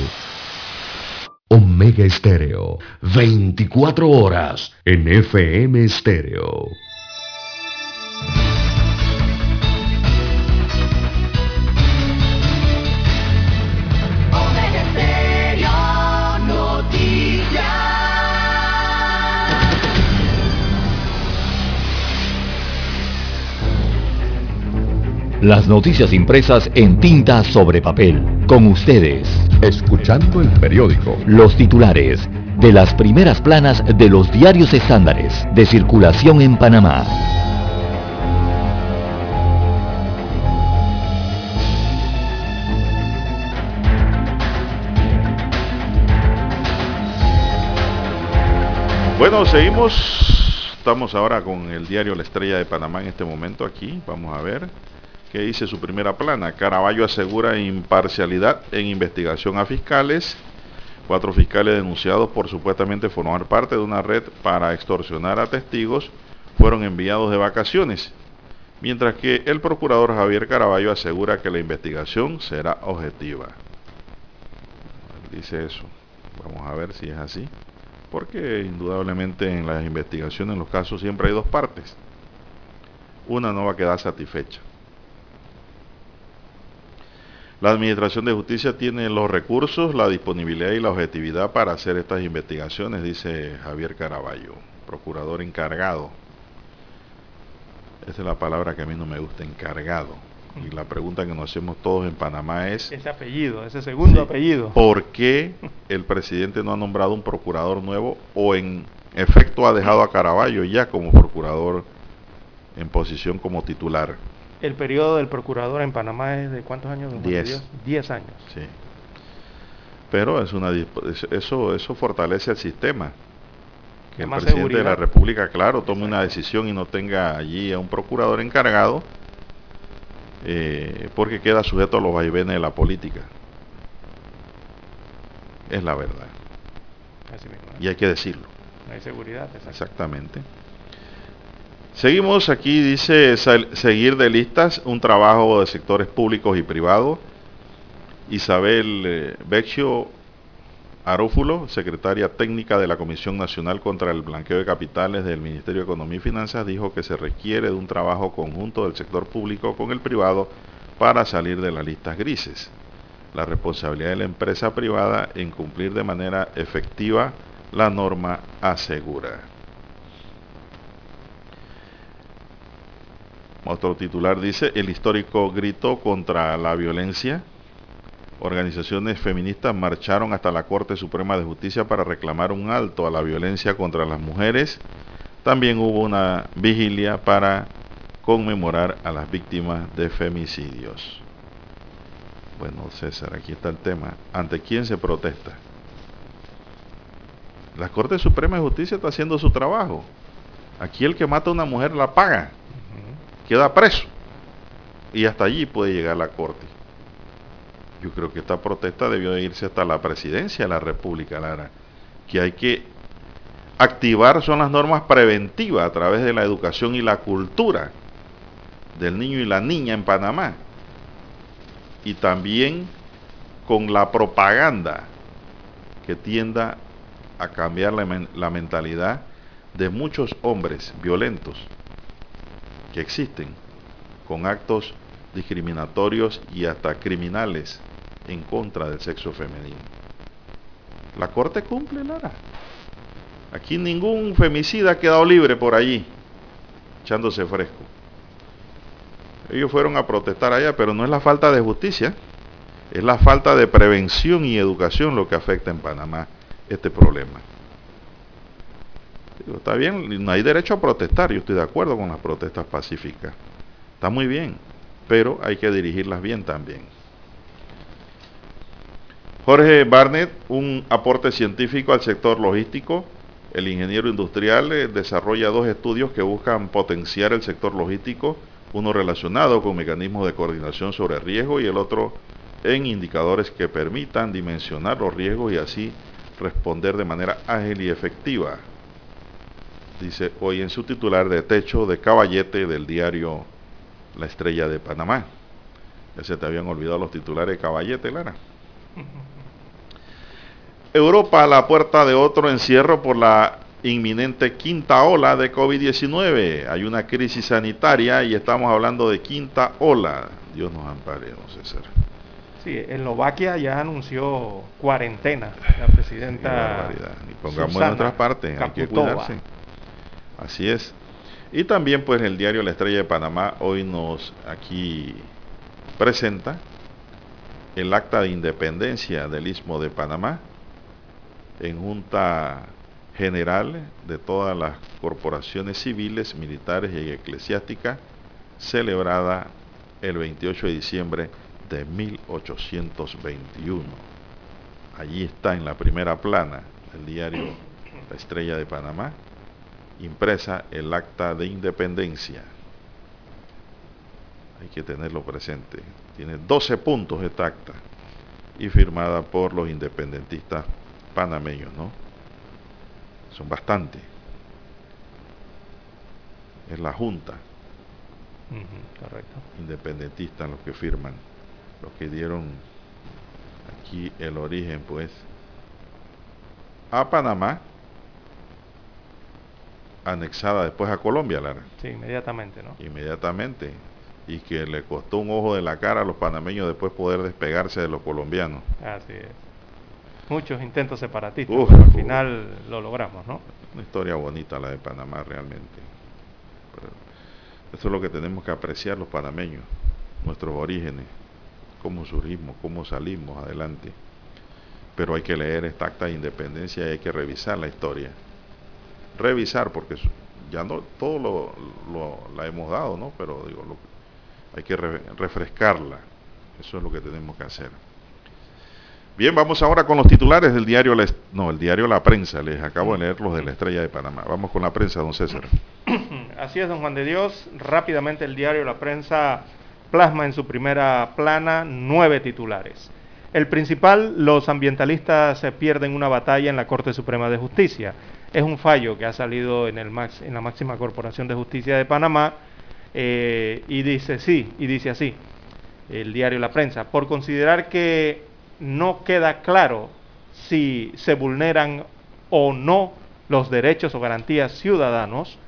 Omega Estéreo, 24 horas en FM Estéreo. Las noticias impresas en tinta sobre papel. Con ustedes. Escuchando el periódico. Los titulares de las primeras planas de los diarios estándares de circulación en Panamá. Bueno, seguimos. Estamos ahora con el diario La Estrella de Panamá en este momento aquí. Vamos a ver qué dice su primera plana. Caraballo asegura imparcialidad en investigación a fiscales. Cuatro fiscales denunciados por supuestamente formar parte de una red para extorsionar a testigos fueron enviados de vacaciones. Mientras que el procurador Javier Caraballo asegura que la investigación será objetiva. Dice eso. Vamos a ver si es así porque indudablemente en las investigaciones, en los casos, siempre hay dos partes. Una no va a quedar satisfecha. La Administración de Justicia tiene los recursos, la disponibilidad y la objetividad para hacer estas investigaciones, dice Javier Caraballo, procurador encargado. Esa es la palabra que a mí no me gusta, encargado y la pregunta que nos hacemos todos en Panamá es... Ese apellido, ese segundo apellido. ¿Por qué el presidente no ha nombrado un procurador nuevo o en efecto ha dejado a Caraballo ya como procurador en posición como titular? El periodo del procurador en Panamá es de cuántos años? Diez. Diez años. Sí. Pero es una eso eso fortalece el sistema. Que el presidente de la República, claro, tome una decisión y no tenga allí a un procurador encargado eh, porque queda sujeto a los vaivenes de la política. Es la verdad. Y hay que decirlo. No hay seguridad. Exactamente. Seguimos aquí, dice seguir de listas, un trabajo de sectores públicos y privados. Isabel eh, Becchio Arófulo, secretaria técnica de la Comisión Nacional contra el Blanqueo de Capitales del Ministerio de Economía y Finanzas, dijo que se requiere de un trabajo conjunto del sector público con el privado para salir de las listas grises. La responsabilidad de la empresa privada en cumplir de manera efectiva la norma asegura. Otro titular dice, el histórico grito contra la violencia Organizaciones feministas marcharon hasta la Corte Suprema de Justicia para reclamar un alto a la violencia contra las mujeres. También hubo una vigilia para conmemorar a las víctimas de femicidios. Bueno, César, aquí está el tema. ¿Ante quién se protesta? La Corte Suprema de Justicia está haciendo su trabajo. Aquí el que mata a una mujer la paga. Queda preso. Y hasta allí puede llegar la Corte. Yo creo que esta protesta debió de irse hasta la presidencia de la República, Lara, que hay que activar son las normas preventivas a través de la educación y la cultura del niño y la niña en Panamá. Y también con la propaganda que tienda a cambiar la, la mentalidad de muchos hombres violentos existen con actos discriminatorios y hasta criminales en contra del sexo femenino. La Corte cumple, Lara. Aquí ningún femicida ha quedado libre por allí, echándose fresco. Ellos fueron a protestar allá, pero no es la falta de justicia, es la falta de prevención y educación lo que afecta en Panamá este problema. Está bien, no hay derecho a protestar, yo estoy de acuerdo con las protestas pacíficas. Está muy bien, pero hay que dirigirlas bien también. Jorge Barnett, un aporte científico al sector logístico. El ingeniero industrial eh, desarrolla dos estudios que buscan potenciar el sector logístico, uno relacionado con mecanismos de coordinación sobre riesgo y el otro en indicadores que permitan dimensionar los riesgos y así responder de manera ágil y efectiva. Dice hoy en su titular de techo de caballete del diario La Estrella de Panamá. Ya se te habían olvidado los titulares de caballete, Lara. Europa a la puerta de otro encierro por la inminente quinta ola de COVID-19. Hay una crisis sanitaria y estamos hablando de quinta ola. Dios nos ampare, no sé ser. Sí, Eslovaquia ya anunció cuarentena, la presidenta. Y pongamos en otras partes, hay que cuidarse. Así es. Y también pues el diario La Estrella de Panamá hoy nos aquí presenta el acta de independencia del Istmo de Panamá en junta general de todas las corporaciones civiles, militares y eclesiásticas celebrada el 28 de diciembre de 1821. Allí está en la primera plana del diario La Estrella de Panamá, impresa el acta de independencia. Hay que tenerlo presente. Tiene 12 puntos esta acta y firmada por los independentistas panameños, ¿no? Son bastantes. Es la Junta. correcto. Independentistas los que firman, los que dieron aquí el origen, pues, a Panamá, anexada después a Colombia, Lara. Sí, inmediatamente, ¿no? Inmediatamente. Y que le costó un ojo de la cara a los panameños después poder despegarse de los colombianos. Así es. Muchos intentos separatistas, pero al final lo logramos, ¿no? Una historia bonita la de Panamá realmente. eso es lo que tenemos que apreciar los panameños, nuestros orígenes, cómo surgimos, cómo salimos adelante. Pero hay que leer esta acta de independencia y hay que revisar la historia. Revisar, porque ya no todo lo, la hemos dado, ¿no? Pero digo, hay que refrescarla. Eso es lo que tenemos que hacer. Bien, vamos ahora con los titulares del diario, La, no, el diario La Prensa. Les acabo de leer los de la Estrella de Panamá. Vamos con la prensa, don César. *clears throat* Así es, don Juan de Dios. Rápidamente el diario La Prensa plasma en su primera plana nueve titulares. El principal, los ambientalistas se pierden una batalla en la Corte Suprema de Justicia. Es un fallo que ha salido en, el en la máxima corporación de justicia de Panamá eh, y dice sí, y dice así, el diario La Prensa, por considerar que no queda claro si se vulneran o no los derechos o garantías ciudadanos,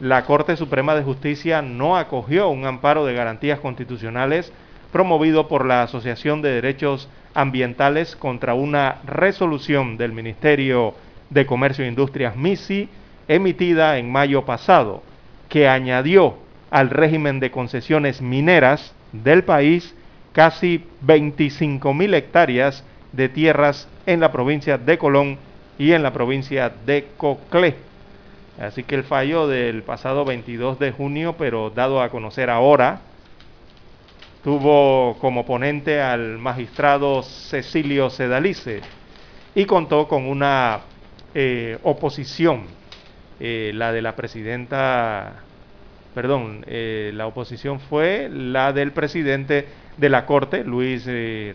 la Corte Suprema de Justicia no acogió un amparo de garantías constitucionales promovido por la Asociación de Derechos Ambientales contra una resolución del Ministerio de Comercio e Industrias MISI emitida en mayo pasado, que añadió al régimen de concesiones mineras del país casi 25 mil hectáreas de tierras en la provincia de Colón y en la provincia de Coclé. Así que el fallo del pasado 22 de junio, pero dado a conocer ahora, tuvo como ponente al magistrado Cecilio Sedalice y contó con una eh, oposición, eh, la de la presidenta, perdón, eh, la oposición fue la del presidente de la Corte, Luis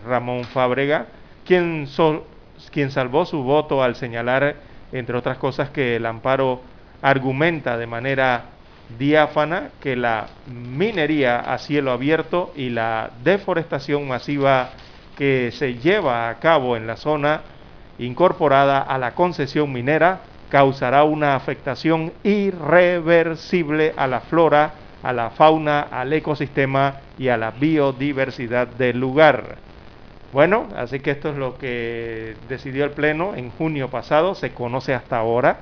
Ramón Fábrega, quien, quien salvó su voto al señalar, entre otras cosas, que el amparo argumenta de manera diáfana que la minería a cielo abierto y la deforestación masiva que se lleva a cabo en la zona incorporada a la concesión minera causará una afectación irreversible a la flora a la fauna, al ecosistema y a la biodiversidad del lugar. Bueno, así que esto es lo que decidió el Pleno en junio pasado, se conoce hasta ahora.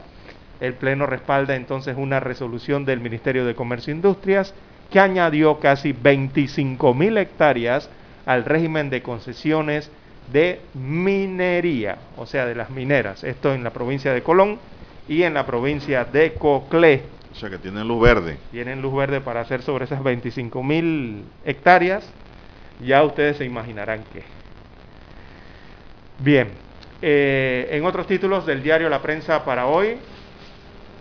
El Pleno respalda entonces una resolución del Ministerio de Comercio e Industrias que añadió casi 25 mil hectáreas al régimen de concesiones de minería, o sea, de las mineras. Esto en la provincia de Colón y en la provincia de Coclé. O sea que tienen luz verde. Tienen luz verde para hacer sobre esas 25 mil hectáreas. Ya ustedes se imaginarán qué. Bien, eh, en otros títulos del diario La Prensa para hoy,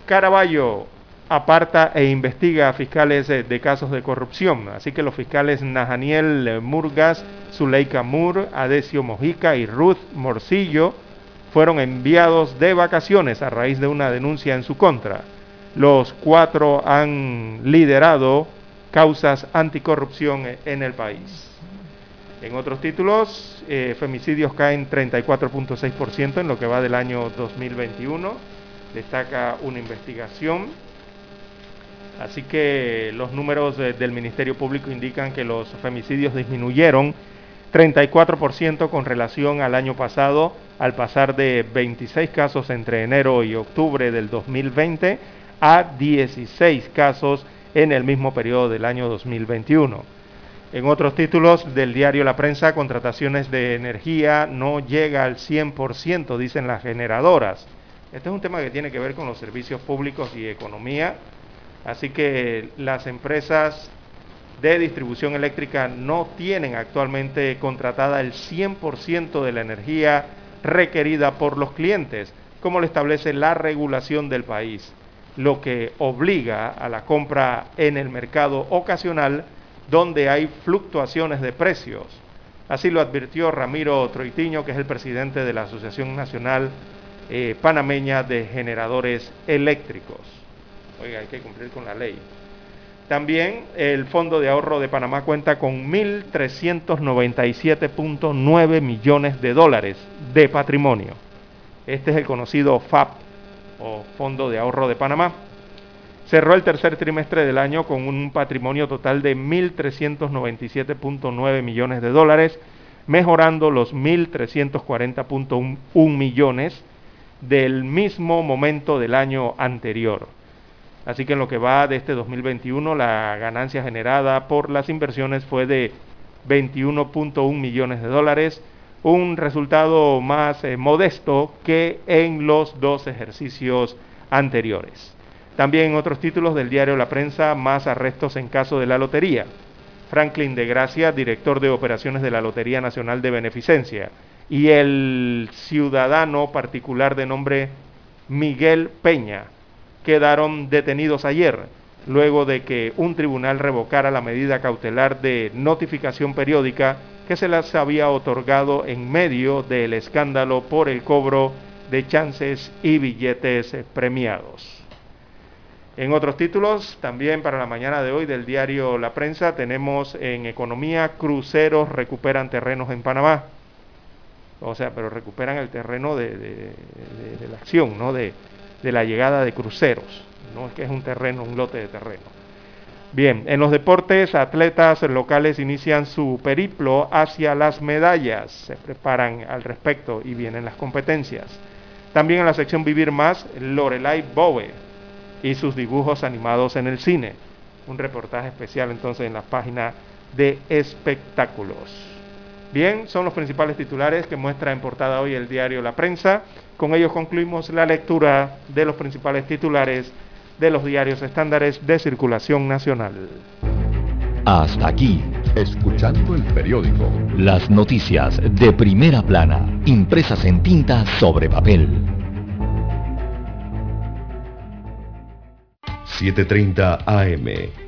Caraballo aparta e investiga a fiscales de casos de corrupción. Así que los fiscales Najaniel Murgas, Zuleika Mur, Adesio Mojica y Ruth Morcillo fueron enviados de vacaciones a raíz de una denuncia en su contra. Los cuatro han liderado causas anticorrupción en el país. En otros títulos, eh, femicidios caen 34.6% en lo que va del año 2021. Destaca una investigación. Así que los números del Ministerio Público indican que los femicidios disminuyeron 34% con relación al año pasado, al pasar de 26 casos entre enero y octubre del 2020 a 16 casos en el mismo periodo del año 2021. En otros títulos del diario La Prensa, contrataciones de energía no llega al 100%, dicen las generadoras. Este es un tema que tiene que ver con los servicios públicos y economía. Así que las empresas de distribución eléctrica no tienen actualmente contratada el 100% de la energía requerida por los clientes, como lo establece la regulación del país, lo que obliga a la compra en el mercado ocasional donde hay fluctuaciones de precios. Así lo advirtió Ramiro Troitiño, que es el presidente de la Asociación Nacional eh, Panameña de Generadores Eléctricos. Oiga, hay que cumplir con la ley. También el Fondo de Ahorro de Panamá cuenta con 1.397.9 millones de dólares de patrimonio. Este es el conocido FAP o Fondo de Ahorro de Panamá. Cerró el tercer trimestre del año con un patrimonio total de 1.397.9 millones de dólares, mejorando los 1.340.1 millones del mismo momento del año anterior. Así que en lo que va de este 2021, la ganancia generada por las inversiones fue de 21.1 millones de dólares, un resultado más eh, modesto que en los dos ejercicios anteriores. También otros títulos del diario La Prensa, más arrestos en caso de la lotería. Franklin de Gracia, director de operaciones de la Lotería Nacional de Beneficencia, y el ciudadano particular de nombre Miguel Peña, quedaron detenidos ayer, luego de que un tribunal revocara la medida cautelar de notificación periódica que se les había otorgado en medio del escándalo por el cobro de chances y billetes premiados. En otros títulos, también para la mañana de hoy del diario La Prensa, tenemos en economía, cruceros recuperan terrenos en Panamá. O sea, pero recuperan el terreno de, la acción, ¿no? De, de la llegada de cruceros. No es que es un terreno, un lote de terreno. Bien, en los deportes, atletas locales inician su periplo hacia las medallas, se preparan al respecto y vienen las competencias. También en la sección Vivir Más, Lorelai Bowe y sus dibujos animados en el cine. Un reportaje especial entonces en la página de espectáculos. Bien, son los principales titulares que muestra en portada hoy el diario La Prensa. Con ellos concluimos la lectura de los principales titulares de los diarios estándares de circulación nacional. Hasta aquí, escuchando el periódico. Las noticias de primera plana, impresas en tinta sobre papel. 7.30 AM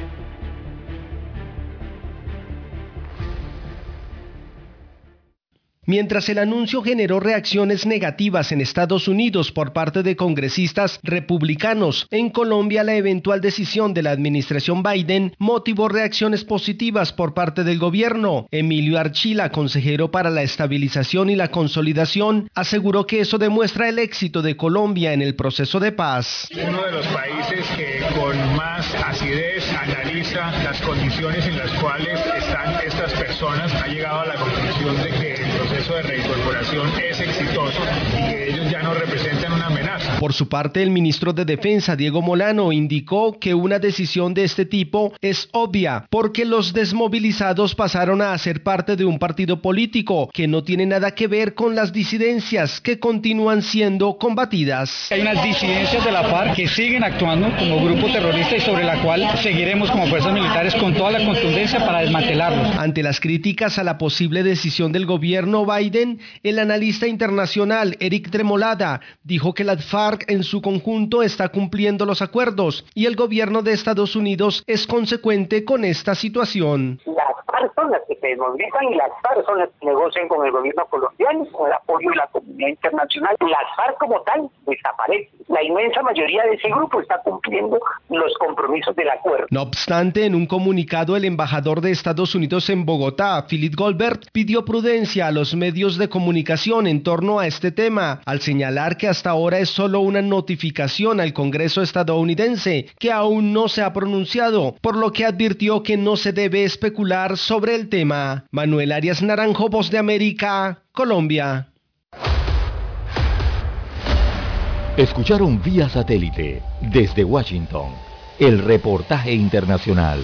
Mientras el anuncio generó reacciones negativas en Estados Unidos por parte de congresistas republicanos, en Colombia la eventual decisión de la administración Biden motivó reacciones positivas por parte del gobierno. Emilio Archila, consejero para la estabilización y la consolidación, aseguró que eso demuestra el éxito de Colombia en el proceso de paz. Uno de los países que con más acidez analiza las condiciones en las cuales están estas personas, ha llegado a la conclusión de que proceso de reincorporación es exitoso y que ellos ya no representan una amenaza. Por su parte, el ministro de Defensa, Diego Molano, indicó que una decisión de este tipo es obvia porque los desmovilizados pasaron a ser parte de un partido político que no tiene nada que ver con las disidencias que continúan siendo combatidas. Hay unas disidencias de la FARC que siguen actuando como grupo terrorista y sobre la cual seguiremos como fuerzas militares con toda la contundencia para desmantelarlos. Ante las críticas a la posible decisión del gobierno Biden, el analista internacional Eric Tremolada dijo que la FARC en su conjunto está cumpliendo los acuerdos y el gobierno de Estados Unidos es consecuente con esta situación. Las FARC son las que se desmovilizan y las FARC son las que negocian con el gobierno colombiano, con el apoyo de la comunidad internacional. Las FARC como tal desaparecen. La inmensa mayoría de ese grupo está cumpliendo los compromisos del acuerdo. No obstante, en un comunicado el embajador de Estados Unidos en Bogotá, Philip Goldberg, pidió prudencia a los medios de comunicación en torno a este tema, al señalar que hasta ahora es solo una notificación al Congreso estadounidense que aún no se ha pronunciado, por lo que advirtió que no se debe especular sobre el tema. Manuel Arias Naranjo, Voz de América, Colombia. Escucharon vía satélite desde Washington el reportaje internacional.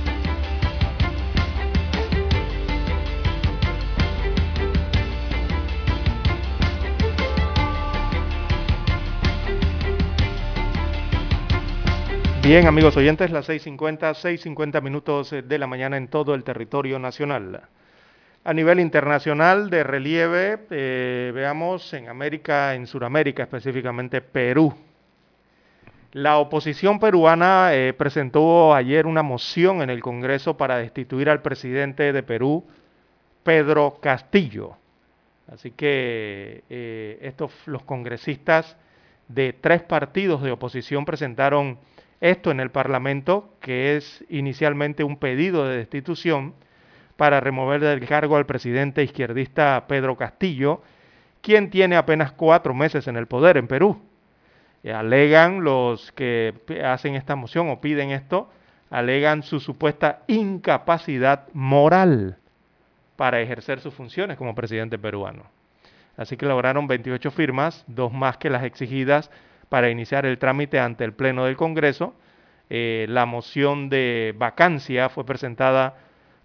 Bien, amigos oyentes, las 6.50, 6.50 minutos de la mañana en todo el territorio nacional. A nivel internacional de relieve, eh, veamos en América, en Sudamérica, específicamente Perú. La oposición peruana eh, presentó ayer una moción en el Congreso para destituir al presidente de Perú, Pedro Castillo. Así que eh, estos, los congresistas de tres partidos de oposición presentaron esto en el Parlamento, que es inicialmente un pedido de destitución para remover del cargo al presidente izquierdista Pedro Castillo, quien tiene apenas cuatro meses en el poder en Perú. alegan los que hacen esta moción o piden esto, alegan su supuesta incapacidad moral para ejercer sus funciones como presidente peruano. Así que lograron 28 firmas, dos más que las exigidas para iniciar el trámite ante el Pleno del Congreso. Eh, la moción de vacancia fue presentada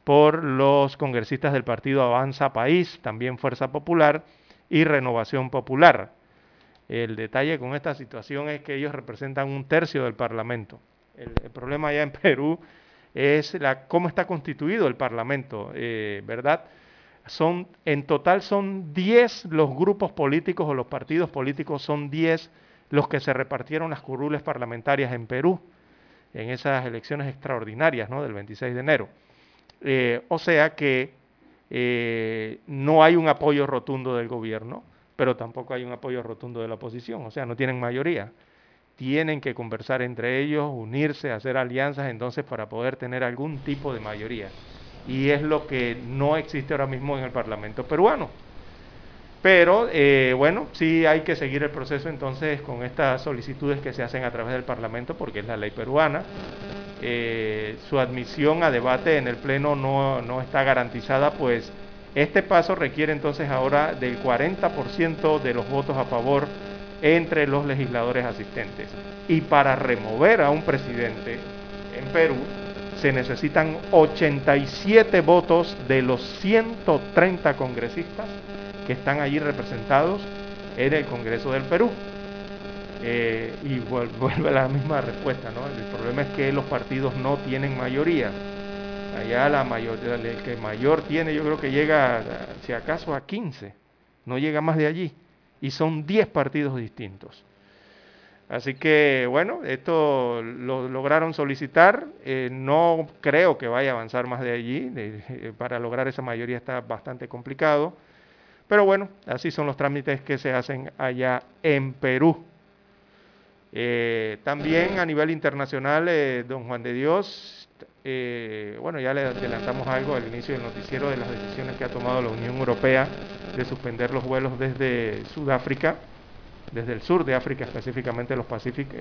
por los congresistas del partido Avanza País, también Fuerza Popular y Renovación Popular. El detalle con esta situación es que ellos representan un tercio del Parlamento. El, problema allá en *laughs* Perú es la, cómo está constituido el Parlamento, eh, ¿verdad? Son, en total son 10 los grupos políticos o los partidos políticos, son 10 los que se repartieron las curules parlamentarias en Perú en esas elecciones extraordinarias del 26 de enero. Eh, o sea que eh, no hay un apoyo rotundo del gobierno, pero tampoco hay un apoyo rotundo de la oposición, o sea, no tienen mayoría. Tienen que conversar entre ellos, unirse, hacer alianzas entonces para poder tener algún tipo de mayoría. Y es lo que no existe ahora mismo en el Parlamento peruano. Pero eh, bueno, sí hay que seguir el proceso entonces con estas solicitudes que se hacen a través del Parlamento, porque es la ley peruana. Eh, su admisión a debate en el Pleno no, no está garantizada, pues este paso requiere entonces ahora del 40% de los votos a favor entre los legisladores asistentes. Y para remover a un presidente en Perú se necesitan 87 votos de los 130 congresistas que están allí representados en el Congreso del Perú. Eh, y *laughs* vuelve la misma respuesta, ¿no? El problema es que los partidos no tienen mayoría. Allá la mayor, el que mayor tiene, yo creo que llega, si acaso, a 15, no llega más de allí. Y son 10 partidos distintos. Así que, bueno, esto lo lograron solicitar. Eh, no creo que vaya a avanzar más de allí. para lograr esa mayoría está bastante complicado Pero bueno, así son los trámites que se hacen allá en Perú. Eh, también a nivel internacional, eh, don Juan de Dios, eh, bueno, ya le adelantamos algo al inicio del noticiero de las decisiones que ha tomado la Unión Europea de suspender los vuelos desde Sudáfrica, desde el sur de África, específicamente los,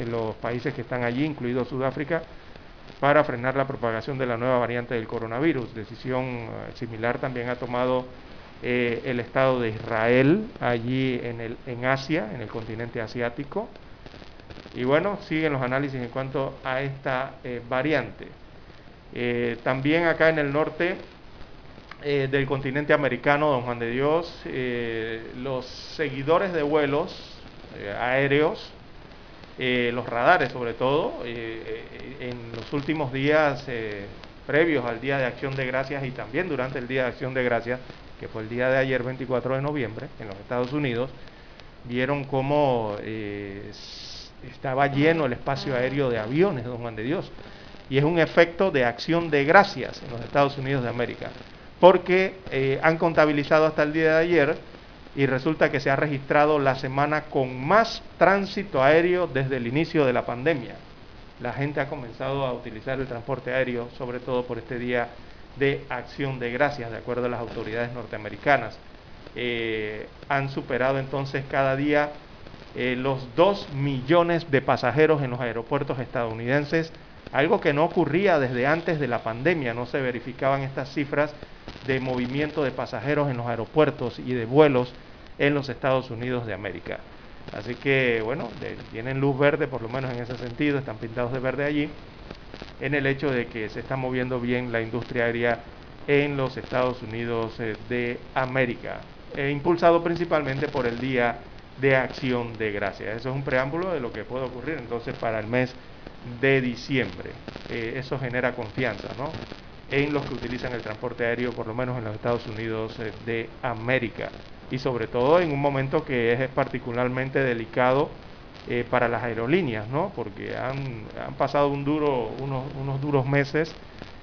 los países que están allí, incluido Sudáfrica, para frenar la propagación de la nueva variante del coronavirus. Decisión similar también ha tomado eh, el Estado de Israel allí en, el, en Asia, en el continente asiático. Y bueno, siguen los análisis en cuanto a esta eh, variante. Eh, también acá en el norte del continente americano, don Juan de Dios, los seguidores de vuelos aéreos, los radares sobre todo, en los últimos días previos al Día de Acción de Gracias y también durante el Día de Acción de Gracias, que fue el día de ayer, 24 de noviembre, en los Estados Unidos, vieron cómo eh, estaba lleno el espacio aéreo de aviones, don Juan de Dios. Y es un efecto de acción de gracias en los Estados Unidos de América, porque eh, han contabilizado hasta el día de ayer y resulta que se ha registrado la semana con más tránsito aéreo desde el inicio de la pandemia. La gente ha comenzado a utilizar el transporte aéreo, sobre todo por este día de acción de gracias, de acuerdo a las autoridades norteamericanas. Eh, han superado entonces cada día eh, los 2 millones de pasajeros en los aeropuertos estadounidenses, algo que no ocurría desde antes de la pandemia, no se verificaban estas cifras de movimiento de pasajeros en los aeropuertos y de vuelos en los Estados Unidos de América. Así que bueno, tienen luz verde por lo menos en ese sentido, están pintados de verde allí en el hecho de que se está moviendo bien la industria aérea en los Estados Unidos eh, de América, e impulsado principalmente por el Día de Acción de Gracias. Eso es un preámbulo de lo que puede ocurrir entonces para el mes de diciembre. Eh, eso genera confianza ¿no? En los que utilizan el transporte aéreo, por lo menos en los Estados Unidos eh, de América. Y sobre todo en un momento que es particularmente delicado eh, para las aerolíneas, ¿no? porque han, pasado un duro, unos, duros meses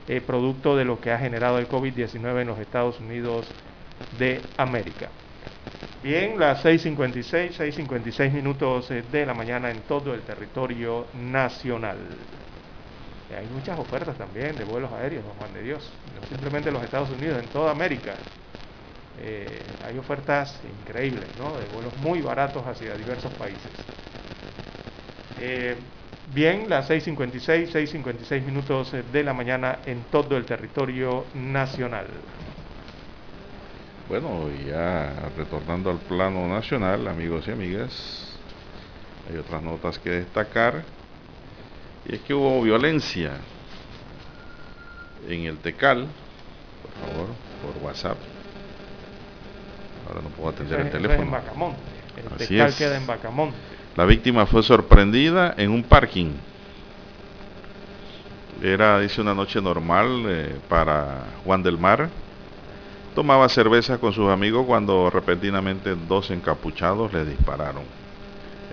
eh, producto de lo que ha generado el COVID-19 en los Estados Unidos de América. Bien, las 6.56, 6.56 minutos de la mañana en todo el territorio nacional. Hay muchas ofertas también de vuelos aéreos, don Juan de Dios. No simplemente en los Estados Unidos, en toda América. hay ofertas increíbles, ¿no? De vuelos muy baratos hacia diversos países. Eh, bien, las 6.56, 6.56 minutos de la mañana en todo el territorio nacional. Bueno, ya retornando al plano nacional, amigos y amigas, hay otras notas que destacar. Y es que hubo violencia en el Tecal, por favor, por WhatsApp. Ahora no puedo atender el teléfono. en Bacamonte. El Tecal queda en Bacamonte. La víctima fue sorprendida en un parking. Era, dice, una noche normal eh, para Juan del Mar. Tomaba cerveza con sus amigos cuando repentinamente dos encapuchados le dispararon.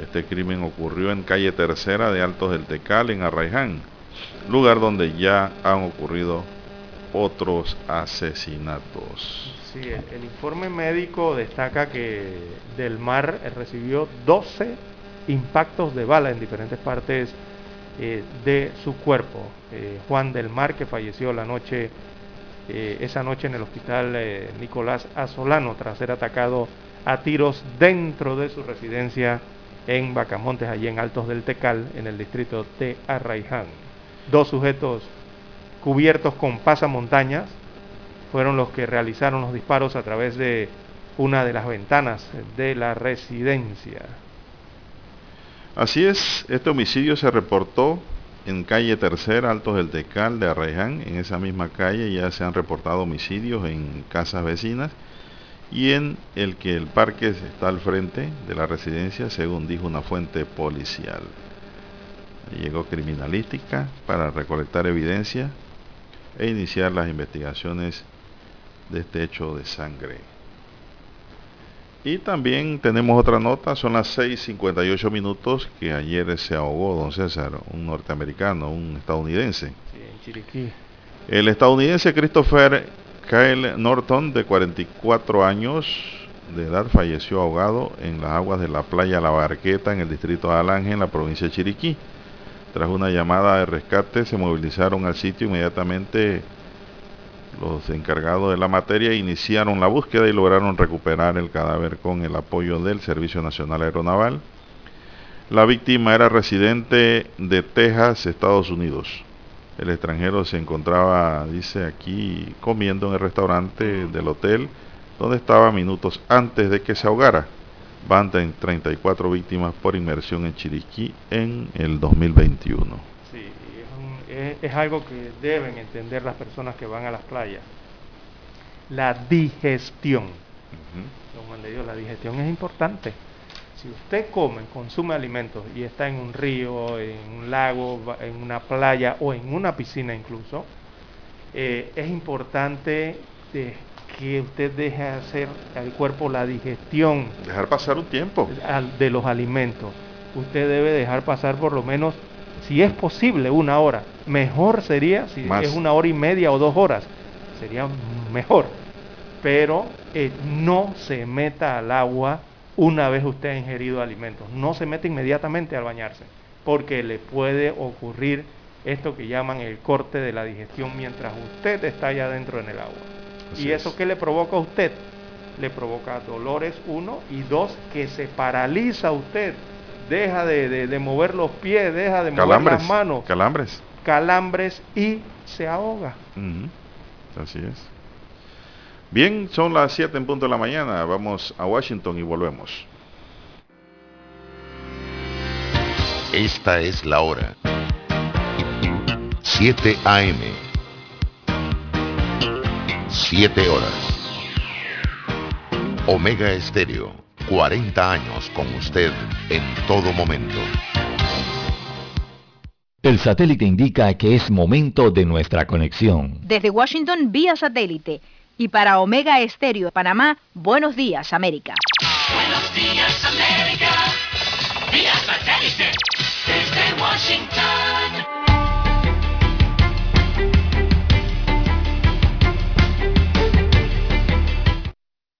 Este crimen ocurrió en calle tercera de Altos del Tecal, en Arraiján, lugar donde ya han ocurrido otros asesinatos. Sí, el, informe médico destaca que Del Mar recibió 12 impactos de bala en diferentes partes eh, de su cuerpo. Eh, Juan del Mar, que falleció la noche, eh, esa noche en el hospital Nicolás Azolano, tras ser atacado a tiros dentro de su residencia en Bacamontes, allí en Altos del Tecal, en el distrito de Arraiján. Dos sujetos cubiertos con pasamontañas fueron los que realizaron los disparos a través de una de las ventanas de la residencia. Así es, este homicidio se reportó en calle Tercera, Altos del Tecal de Arraiján. En esa misma calle ya se han reportado homicidios en casas vecinas y en el que el parque está al frente de la residencia, según dijo una fuente policial. Llegó criminalística para recolectar evidencia e iniciar las investigaciones de este hecho de sangre. Y también tenemos otra nota, son las 6.58 minutos que ayer se ahogó don César, un norteamericano, un estadounidense. El estadounidense Christopher Kyle Norton, de 44 años, de edad falleció ahogado en las aguas de la playa La Barqueta en el distrito de Alange en la provincia de Chiriquí. Tras una llamada de rescate se movilizaron al sitio inmediatamente los encargados de la materia iniciaron la búsqueda y lograron recuperar el cadáver con el apoyo del Servicio Nacional Aeronaval. La víctima era residente de Texas, Estados Unidos. El extranjero se encontraba, dice aquí, comiendo en el restaurante del hotel donde estaba minutos antes de que se ahogara. Van 34 víctimas por inmersión en Chiriquí en el 2021. Sí, es, algo que deben entender las personas que van a las playas. La digestión. la digestión es importante. Si usted come, consume alimentos y está en un río, en un lago, en una playa o en una piscina incluso, eh, es importante eh, que usted deje hacer al cuerpo la digestión. Dejar pasar un tiempo. De los alimentos. Usted debe dejar pasar por lo menos, si es posible, una hora. Mejor sería si es una hora y media o dos horas. Sería mejor. Pero eh, no se meta al agua una vez usted ha ingerido alimentos. No se mete inmediatamente al bañarse. Porque le puede ocurrir esto que llaman el corte de la digestión mientras usted está allá dentro en el agua. ¿Y eso qué le provoca a usted? Le provoca dolores, uno, y dos, que se paraliza usted. Deja de, mover los pies, deja de mover las manos. Calambres. Calambres y se ahoga. Así es. Bien, son las 7 en punto de la mañana. Vamos a Washington y volvemos. Esta es la hora. 7 AM 7 horas. Omega Estéreo, 40 años con usted en todo momento. El satélite indica que es momento de nuestra conexión. Desde Washington vía satélite y para Omega Estéreo Panamá, buenos días América. Buenos días América, vía satélite desde Washington.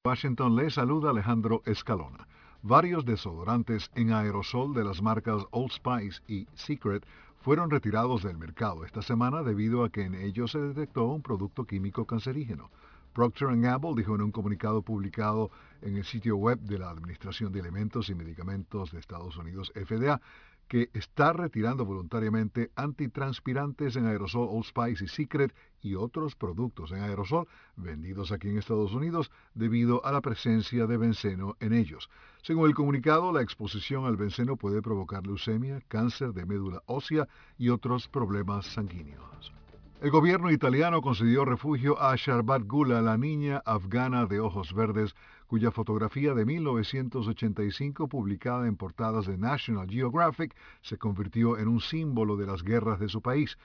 Washington le saluda Alejandro Escalona. Varios desodorantes en aerosol de las marcas Old Spice y Secret fueron retirados del mercado esta semana debido a que en ellos se detectó un producto químico cancerígeno. Procter Gamble dijo en un comunicado publicado en el sitio web de la Administración de Elementos y Medicamentos de Estados Unidos, FDA, que está retirando voluntariamente antitranspirantes en aerosol Old Spice y Secret y otros productos en aerosol vendidos aquí en Estados Unidos debido a la presencia de benceno en ellos. Según el comunicado, la exposición al benceno puede provocar leucemia, cáncer de médula ósea y otros problemas sanguíneos. El gobierno italiano concedió refugio a Sharbat Gula, la niña afgana de ojos verdes, cuya fotografía de 1985, publicada en portadas de National Geographic, se convirtió en un símbolo de las guerras de su país.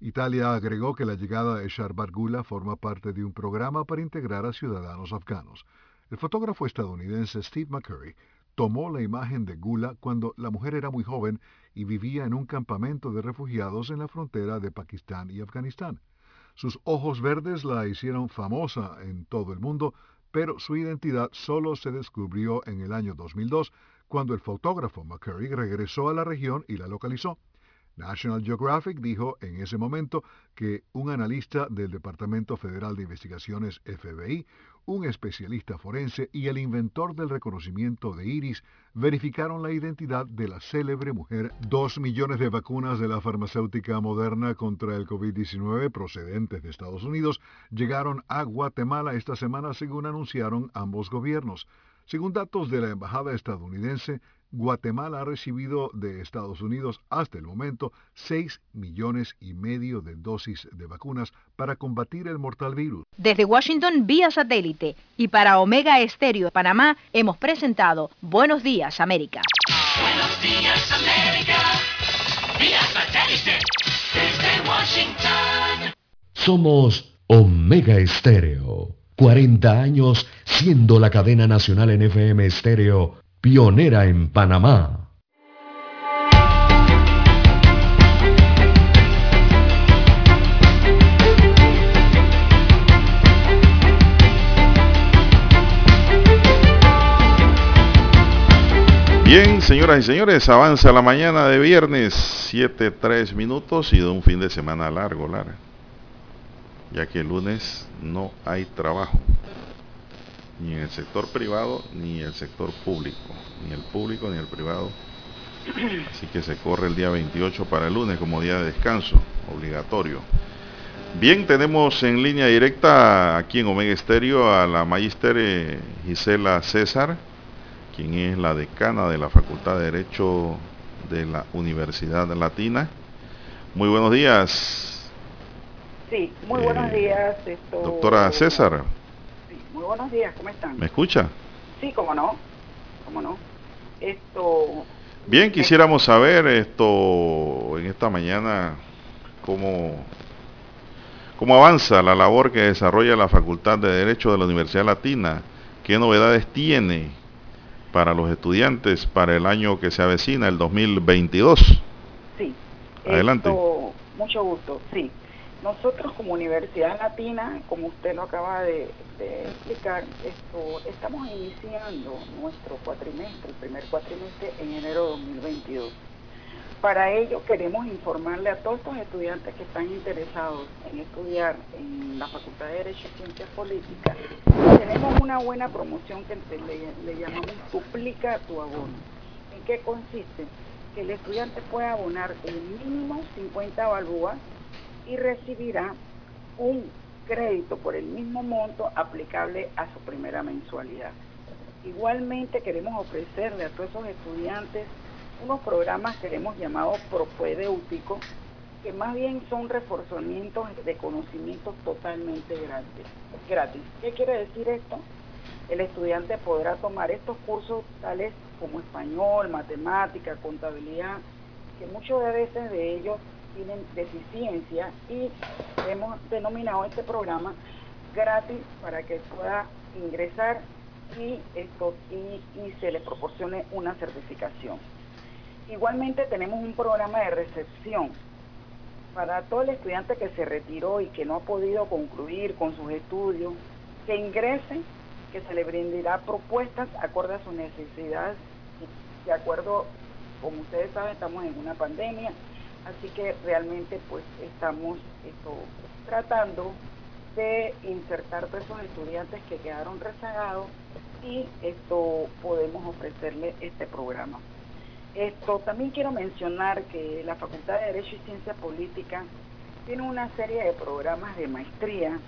Italia agregó que la llegada de Sharbat Gula forma parte de un programa para integrar a ciudadanos afganos. El fotógrafo estadounidense Steve McCurry tomó la imagen de Gula cuando la mujer era muy joven y vivía en un campamento de refugiados en la frontera de Pakistán y Afganistán. Sus ojos verdes la hicieron famosa en todo el mundo, pero su identidad solo se descubrió en el año 2002, cuando el fotógrafo McCurry regresó a la región y la localizó. National Geographic dijo en ese momento que un analista del Departamento Federal de Investigaciones FBI un especialista forense y el inventor del reconocimiento de iris verificaron la identidad de la célebre mujer. Dos millones de vacunas de la farmacéutica moderna contra el COVID-19 procedentes de Estados Unidos llegaron a Guatemala esta semana según anunciaron ambos gobiernos. Según datos de la Embajada estadounidense, Guatemala ha recibido de Estados Unidos hasta el momento 6 millones y medio de dosis de vacunas para combatir el mortal virus. Desde Washington vía satélite y para Omega Estéreo de Panamá hemos presentado Buenos Días América. Buenos Días América vía satélite desde Washington. Somos Omega Estéreo. 40 años siendo la cadena nacional en FM Estéreo pionera en Panamá. Bien, señoras y señores, avanza la mañana de viernes, 7, 3 minutos y de un fin de semana largo, Lara, ya que el lunes no hay trabajo ni en el sector privado ni en el sector público, ni el público ni el privado. Así que se corre el día 28 para el lunes como día de descanso, obligatorio. Bien, tenemos en línea directa aquí en Omega Estéreo a la magister eh, Gisela César quien es la decana de la Facultad de Derecho de la Universidad Latina. Muy buenos días. Sí, muy buenos Eh, días. Esto, Doctora César, muy buenos días, ¿cómo están? ¿me escucha? Sí, cómo no, cómo no. Esto, Bien, quisiéramos saber esto en esta mañana cómo, cómo avanza la labor que desarrolla la Facultad de Derecho de la Universidad Latina, qué novedades tiene para los estudiantes para el año que se avecina, el 2022. sí. Adelante. Esto, mucho gusto, sí. Nosotros como Universidad Latina, como usted lo acaba de, explicar, estamos iniciando nuestro cuatrimestre, el primer cuatrimestre en enero de 2022. Para ello queremos informarle a todos estos estudiantes que están interesados en estudiar en la Facultad de Derecho y Ciencias Políticas. Tenemos una buena promoción que le, llamamos Duplica tu abono. ¿En qué consiste? Que el estudiante puede abonar un mínimo 50 balúas y recibirá un crédito por el mismo monto aplicable a su primera mensualidad. Igualmente queremos ofrecerle a todos esos estudiantes unos programas que hemos llamado propedéuticos, que más bien son reforzamientos de conocimientos totalmente gratis. gratis. ¿Qué quiere decir esto? El estudiante podrá tomar estos cursos tales como español, matemática, contabilidad, que muchas veces de ellos tienen deficiencia y hemos denominado este programa gratis para que pueda ingresar y esto y, y se le proporcione una certificación. Igualmente tenemos un programa de recepción para todo el estudiante que se retiró y que no ha podido concluir con sus estudios, que ingrese, que se le brindará propuestas acorde a sus necesidades, de acuerdo, como ustedes saben, estamos en una pandemia, así que realmente pues estamos esto, tratando de insertar esos estudiantes que quedaron rezagados y esto podemos ofrecerle este programa. Esto también quiero mencionar que la Facultad de Derecho y Ciencia Política tiene una serie de programas de maestría,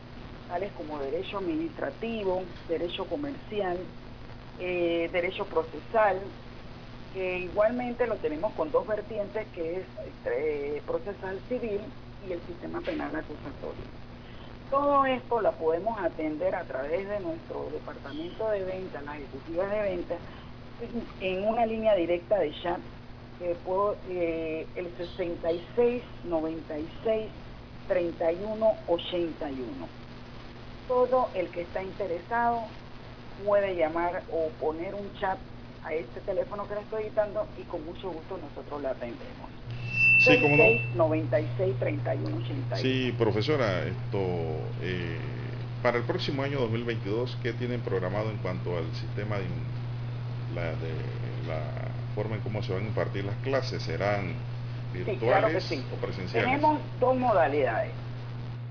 tales como Derecho Administrativo, Derecho Comercial, eh, Derecho Procesal, que igualmente lo tenemos con dos vertientes, que es eh, procesal civil y el sistema penal acusatorio. Todo esto la podemos atender a través de nuestro departamento de ventas, las ejecutivas de ventas, en una línea directa de chat que puedo, eh, el 66 96 31 81. Todo el que está interesado puede llamar o poner un chat a este teléfono que le estoy dando y con mucho gusto nosotros le atendemos. Sí, cómo no. 66 96 31 81. Sí, profesora, esto eh, para el próximo año 2022, ¿qué tienen programado en cuanto al sistema de, la, de la forma en cómo se van a impartir las clases? ¿Serán Sí, virtuales claro que sí. o presenciales? Tenemos dos modalidades,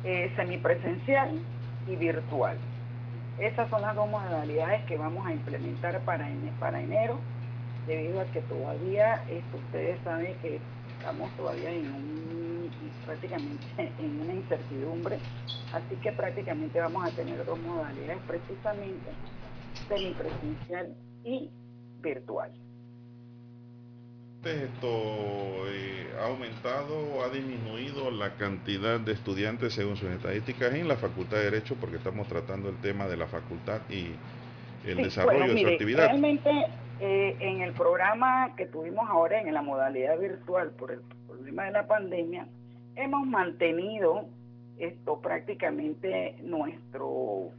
eh, semipresencial y virtual. Esas son las dos modalidades que vamos a implementar para, para enero, debido a que todavía, esto, ustedes saben que estamos todavía en un, prácticamente *laughs* en una incertidumbre, así que prácticamente vamos a tener dos modalidades, precisamente semipresencial y virtual. Esto eh, ha aumentado o ha disminuido la cantidad de estudiantes según sus estadísticas en la Facultad de Derecho porque estamos tratando el tema de la facultad y el Sí, desarrollo bueno, de su actividad. Realmente eh, en el programa que tuvimos ahora en la modalidad virtual por el problema de la pandemia, hemos mantenido esto prácticamente nuestro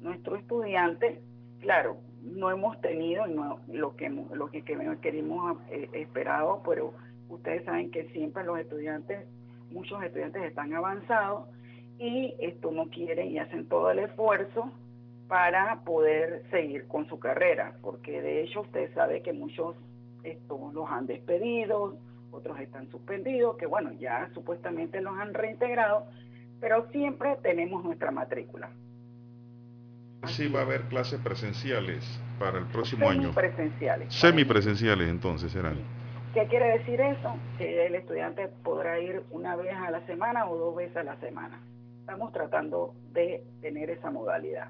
nuestro estudiante, claro, no hemos tenido no- lo que lo que, que queríamos eh, esperado, pero ustedes saben que siempre los estudiantes, muchos estudiantes están avanzados y esto no quieren y hacen todo el esfuerzo para poder seguir con su carrera, porque de hecho usted sabe que muchos esto, los han despedido, otros están suspendidos, que bueno, ya supuestamente los han reintegrado, pero siempre tenemos nuestra matrícula. Sí va a haber clases presenciales para el próximo año. Semipresenciales. Semipresenciales entonces serán. ¿Qué quiere decir eso? Que el estudiante podrá ir una vez a la semana o dos veces a la semana. Estamos tratando de tener esa modalidad.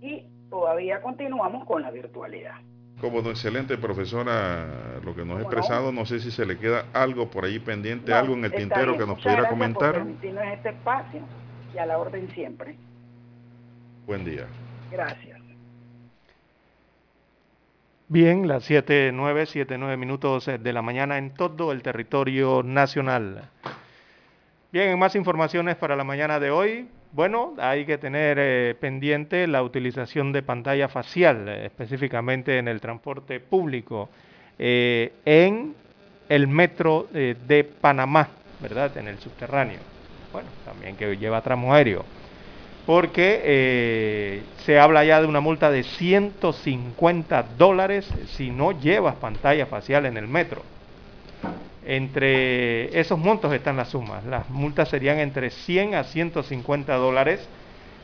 Y todavía continuamos con la virtualidad. Como excelente profesora, lo que nos ha expresado, no? sé si se le queda algo por ahí pendiente, No, algo en el tintero bien. que nos pudiera por comentar. permitirnos este espacio y a la orden siempre. Buen día. Gracias. Bien, las 7, 9, 7, 9 minutos eh, de la mañana en todo el territorio nacional. Bien, en más informaciones para la mañana de hoy. Bueno, hay que tener eh, pendiente la utilización de pantalla facial, eh, específicamente en el transporte público, eh, en el metro eh, de Panamá, ¿verdad? En el subterráneo. Bueno, también que lleva tramo aéreo porque eh, se habla ya de una multa de 150 dólares si no llevas pantalla facial en el metro. Entre esos montos están las sumas. Las multas serían entre 100 a 150 dólares.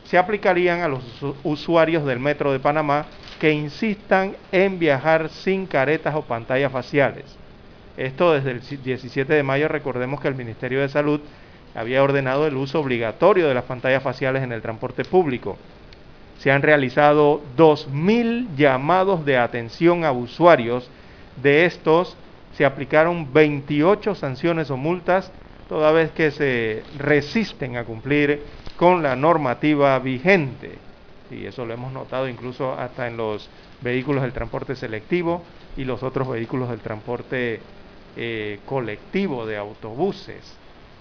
Se aplicarían a los usu- usuarios del metro de Panamá que insistan en viajar sin caretas o pantallas faciales. Esto desde el 17 de mayo, recordemos que el Ministerio de Salud había ordenado el uso obligatorio de las pantallas faciales en el transporte público. Se han realizado 2.000 llamados de atención a usuarios. De estos se aplicaron 28 sanciones o multas, toda vez que se resisten a cumplir con la normativa vigente. Y eso lo hemos notado incluso hasta en los vehículos del transporte selectivo y los otros vehículos del transporte eh, colectivo de autobuses.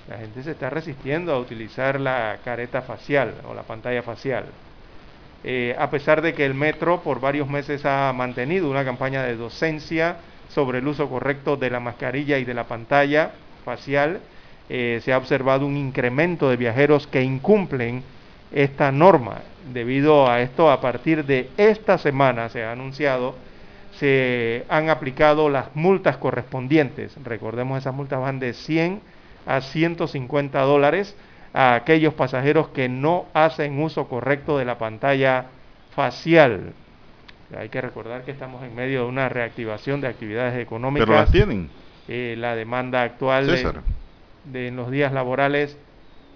La gente se está resistiendo a utilizar la careta facial o la pantalla facial. Eh, a pesar de que el metro por varios meses ha mantenido una campaña de docencia sobre el uso correcto de la mascarilla y de la pantalla facial, eh, se ha observado un incremento de viajeros que incumplen esta norma. Debido a esto, a partir de esta semana se ha anunciado, se han aplicado las multas correspondientes. Recordemos, esas multas van de 100 a 150 dólares a aquellos pasajeros que no hacen uso correcto de la pantalla facial. Hay que recordar que estamos en medio de una reactivación de actividades económicas. Pero las tienen. Eh, la demanda actual de, César. de en los días laborales,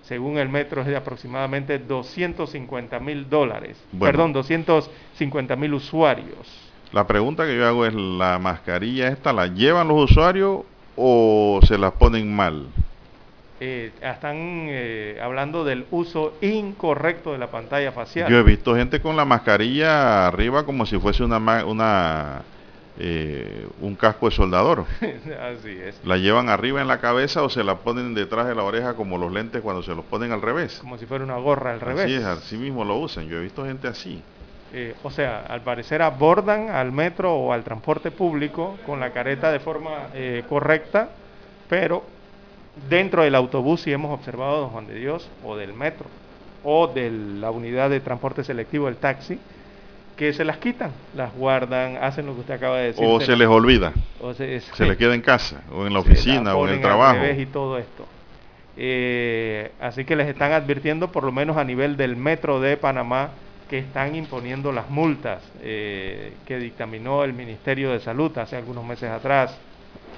según el metro, es de aproximadamente 250 mil dólares. Bueno. Perdón, 250 mil usuarios. La pregunta que yo hago es, ¿la mascarilla esta la llevan los usuarios o se las ponen mal? Eh, están eh, hablando del uso incorrecto de la pantalla facial. Yo he visto gente con la mascarilla arriba como si fuese una, una eh, un casco de soldador. *laughs* Así es. La llevan arriba en la cabeza o se la ponen detrás de la oreja como los lentes cuando se los ponen al revés. Como si fuera una gorra al revés. Así es, así mismo lo usan. Yo he visto gente así. Eh, o sea, al parecer abordan al metro o al transporte público con la careta de forma eh, correcta, pero dentro del autobús sí hemos observado, don Juan de Dios, o del metro, o de la unidad de transporte selectivo, el taxi, que se las quitan, las guardan, hacen lo que usted acaba de decir. O se les olvida. o se, Se les queda en casa o en la oficina o en el trabajo. y todo esto. Eh, así que les están advirtiendo, por lo menos a nivel del metro de Panamá, que están imponiendo las multas eh, que dictaminó el Ministerio de Salud hace algunos meses atrás.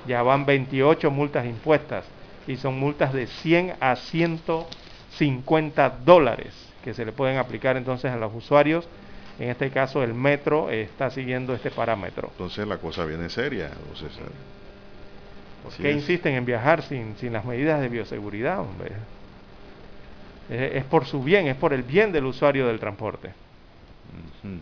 Ya van 28 multas impuestas y son multas de 100 a 150 dólares que se le pueden aplicar entonces a los usuarios. En este caso el metro está siguiendo este parámetro. Entonces la cosa viene seria, don César. ¿Por qué es. insisten en viajar sin, sin las medidas de bioseguridad, hombre? Es, es por su bien, es por el bien del usuario del transporte. Ujú.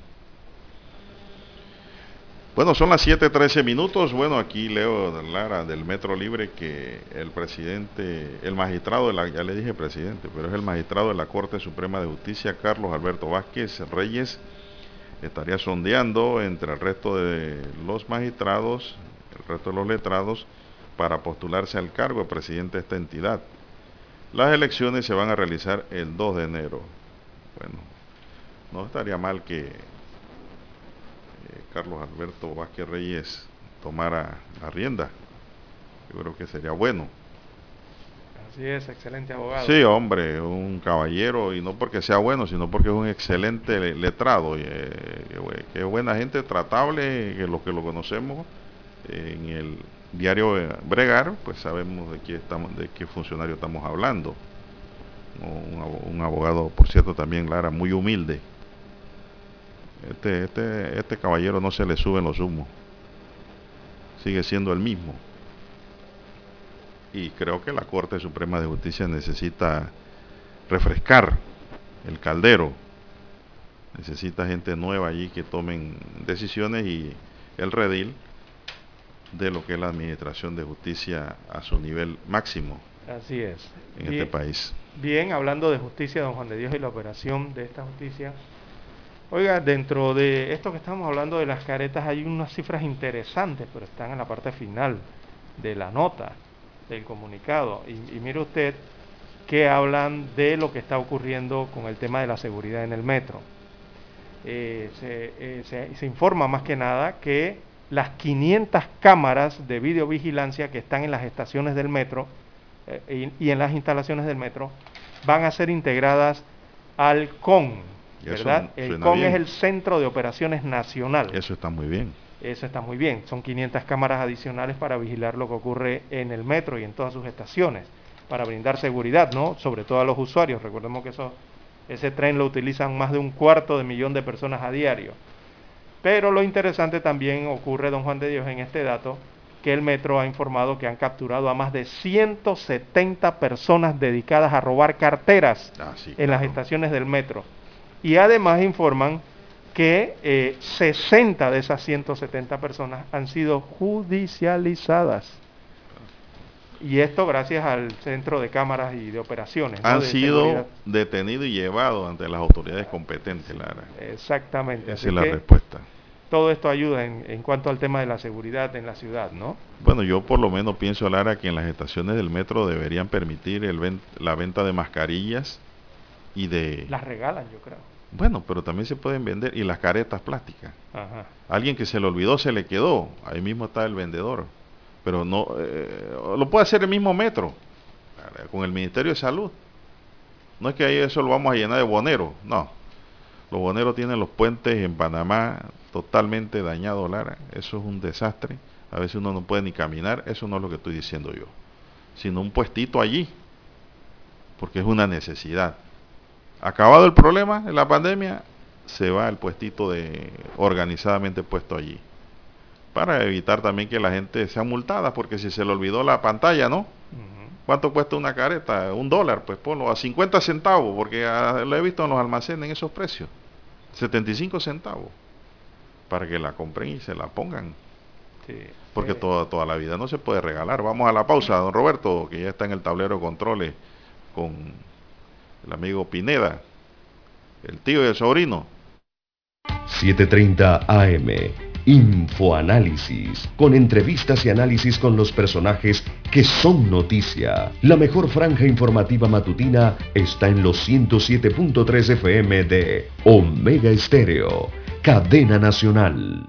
Bueno, son las 7:13 minutos. Bueno, aquí leo Lara del Metro Libre que el presidente, el magistrado ya le dije presidente, pero es el magistrado de la Corte Suprema de Justicia, Carlos Alberto Vázquez Reyes, estaría sondeando entre el resto de los magistrados, el resto de los letrados, para postularse al cargo de presidente de esta entidad. Las elecciones se van a realizar el 2 de enero. Bueno, no estaría mal que Carlos Alberto Vázquez Reyes tomara la rienda. Yo creo que sería bueno. Así es, excelente abogado. Sí, hombre, un caballero, y no porque sea bueno, sino porque es un excelente letrado. Y, eh, que buena gente, tratable, que los que lo conocemos en el diario Bregar, pues sabemos de qué, estamos, de qué funcionario estamos hablando. Un abogado, por cierto, también, Lara, muy humilde. Este, este, este caballero no se le suben los humos. Sigue siendo el mismo y creo que la Corte Suprema de Justicia necesita refrescar el caldero. Necesita gente nueva allí que tomen decisiones y el redil de lo que es la administración de justicia a su nivel máximo. Así es. En este país. Bien, hablando de justicia, don Juan de Dios, y la operación de esta justicia. Oiga, dentro de esto que estamos hablando de las caretas hay unas cifras interesantes, pero están en la parte final de la nota del comunicado. Y, mire usted que hablan de lo que está ocurriendo con el tema de la seguridad en el metro. Eh, eh, se, informa más que nada que las 500 cámaras de videovigilancia que están en las estaciones del metro eh, y, en las instalaciones del metro van a ser integradas al CON, ¿verdad? el CON es el Centro de Operaciones Nacional. Eso está muy bien. Eso está muy bien. Son 500 cámaras adicionales para vigilar lo que ocurre en el metro y en todas sus estaciones, para brindar seguridad, ¿no? Sobre todo a los usuarios. Recordemos que eso, ese tren lo utilizan más de un cuarto de millón de personas a diario. Pero lo interesante también ocurre, don Juan de Dios, en este dato, que el metro ha informado que han capturado a más de 170 personas dedicadas a robar carteras ah, en las estaciones del metro. Y además informan que 60 eh, de esas 170 personas han sido judicializadas. Y esto gracias al Centro de Cámaras y de Operaciones. Han sido detenidos y llevados ante las autoridades competentes, Lara. Exactamente. Esa es la respuesta. Todo esto ayuda en, cuanto al tema de la seguridad en la ciudad, ¿no? Bueno, yo por lo menos pienso, Lara, que en las estaciones del metro deberían permitir el la venta de mascarillas y de... Las regalan, yo creo. Bueno, pero también se pueden vender. Y las caretas plásticas. Alguien que se le olvidó, se le quedó. Ahí mismo está el vendedor. Pero no, eh, lo puede hacer el mismo metro, con el Ministerio de Salud. No es que ahí eso lo vamos a llenar de boneros, no. Los boneros tienen los puentes en Panamá totalmente dañados, Lara. Eso es un desastre. A veces uno no puede ni caminar. Eso no es lo que estoy diciendo yo. Sino un puestito allí. Porque es una necesidad. Acabado el problema en la pandemia, se va el puestito de organizadamente puesto allí. Para evitar también que la gente sea multada, porque si se le olvidó la pantalla, ¿no? ¿Cuánto cuesta una careta? Un dólar, pues ponlo a 50 centavos, porque lo he visto en los almacenes en esos precios. 75 centavos. Para que la compren y se la pongan. porque toda, toda la vida no se puede regalar. Vamos a la pausa, don Roberto, que ya está en el tablero de controles con el amigo Pineda, el tío y el sobrino. 7.30 AM, Infoanálisis, con entrevistas y análisis con los personajes que son noticia. La mejor franja informativa matutina está en los 107.3 FM de Omega Estéreo, cadena nacional.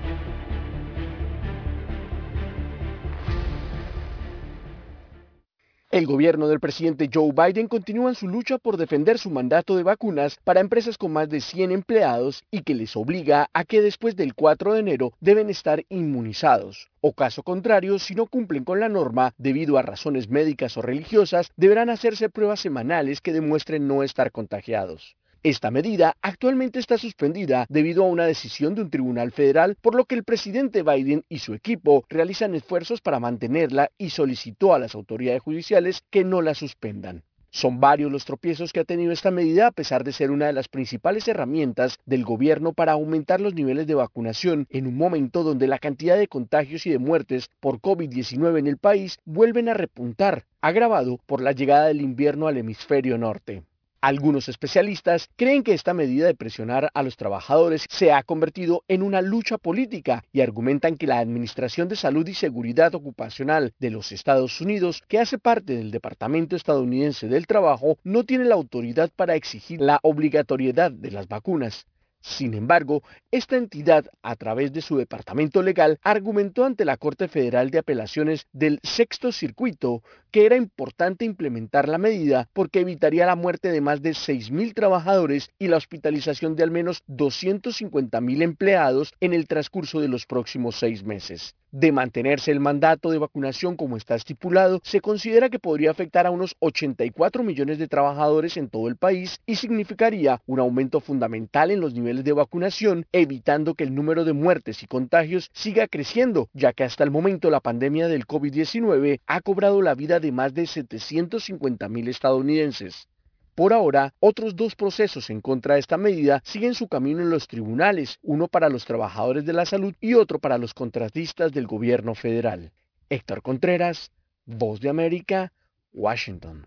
El gobierno del presidente Joe Biden continúa en su lucha por defender su mandato de vacunas para empresas con más de 100 empleados y que les obliga a que después del 4 de enero deben estar inmunizados. O caso contrario, si no cumplen con la norma, debido a razones médicas o religiosas, deberán hacerse pruebas semanales que demuestren no estar contagiados. Esta medida actualmente está suspendida debido a una decisión de un tribunal federal, por lo que el presidente Biden y su equipo realizan esfuerzos para mantenerla y solicitó a las autoridades judiciales que no la suspendan. Son varios los tropiezos que ha tenido esta medida a pesar de ser una de las principales herramientas del gobierno para aumentar los niveles de vacunación en un momento donde la cantidad de contagios y de muertes por COVID-19 en el país vuelven a repuntar, agravado por la llegada del invierno al hemisferio norte. Algunos especialistas creen que esta medida de presionar a los trabajadores se ha convertido en una lucha política y argumentan que la Administración de Salud y Seguridad Ocupacional de los Estados Unidos, que hace parte del Departamento estadounidense del Trabajo, no tiene la autoridad para exigir la obligatoriedad de las vacunas. Sin embargo, esta entidad, a través de su departamento legal, argumentó ante la Corte Federal de Apelaciones del Sexto Circuito que era importante implementar la medida porque evitaría la muerte de más de 6.000 trabajadores y la hospitalización de al menos 250.000 empleados en el transcurso de los próximos seis meses. De mantenerse el mandato de vacunación como está estipulado, se considera que podría afectar a unos 84 millones de trabajadores en todo el país y significaría un aumento fundamental en los niveles de vacunación, evitando que el número de muertes y contagios siga creciendo, ya que hasta el momento la pandemia del COVID-19 ha cobrado la vida de más de 750 mil estadounidenses. Por ahora, otros dos procesos en contra de esta medida siguen su camino en los tribunales, uno para los trabajadores de la salud y otro para los contratistas del gobierno federal. Héctor Contreras, Voz de América, Washington.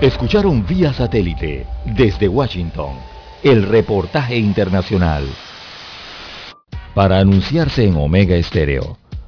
Escucharon vía satélite desde Washington el reportaje internacional. Para anunciarse en Omega Estéreo,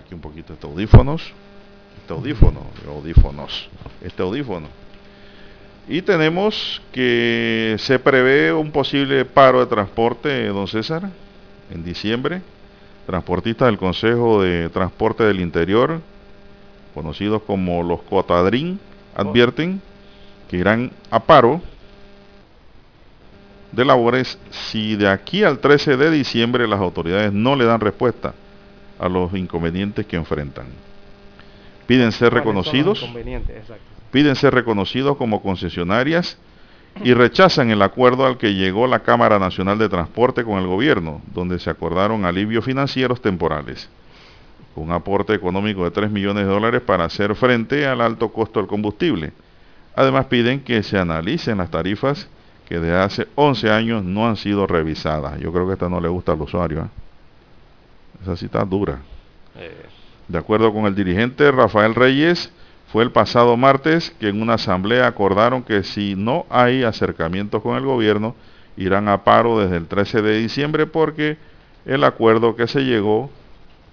Aquí un poquito estos audífonos. Este audífono, audífonos, este audífono. Y tenemos que se prevé un posible paro de transporte, don César, en diciembre. Transportistas del Consejo de Transporte del Interior, conocidos como los Cotadrín, advierten que irán a paro de labores si de aquí al 13 de diciembre las autoridades no le dan respuesta a los inconvenientes que enfrentan. Piden ser reconocidos, piden ser reconocidos como concesionarias y rechazan el acuerdo al que llegó la Cámara Nacional de Transporte con el gobierno, donde se acordaron alivios financieros temporales, un aporte económico de 3 millones de dólares para hacer frente al alto costo del combustible. Además piden que se analicen las tarifas que desde hace 11 años no han sido revisadas. Yo creo que esta no le gusta al usuario. ¿eh? Esa está dura. De acuerdo con el dirigente Rafael Reyes, fue el pasado martes que en una asamblea acordaron que si no hay acercamientos con el gobierno, irán a paro desde el 13 de diciembre porque el acuerdo que se llegó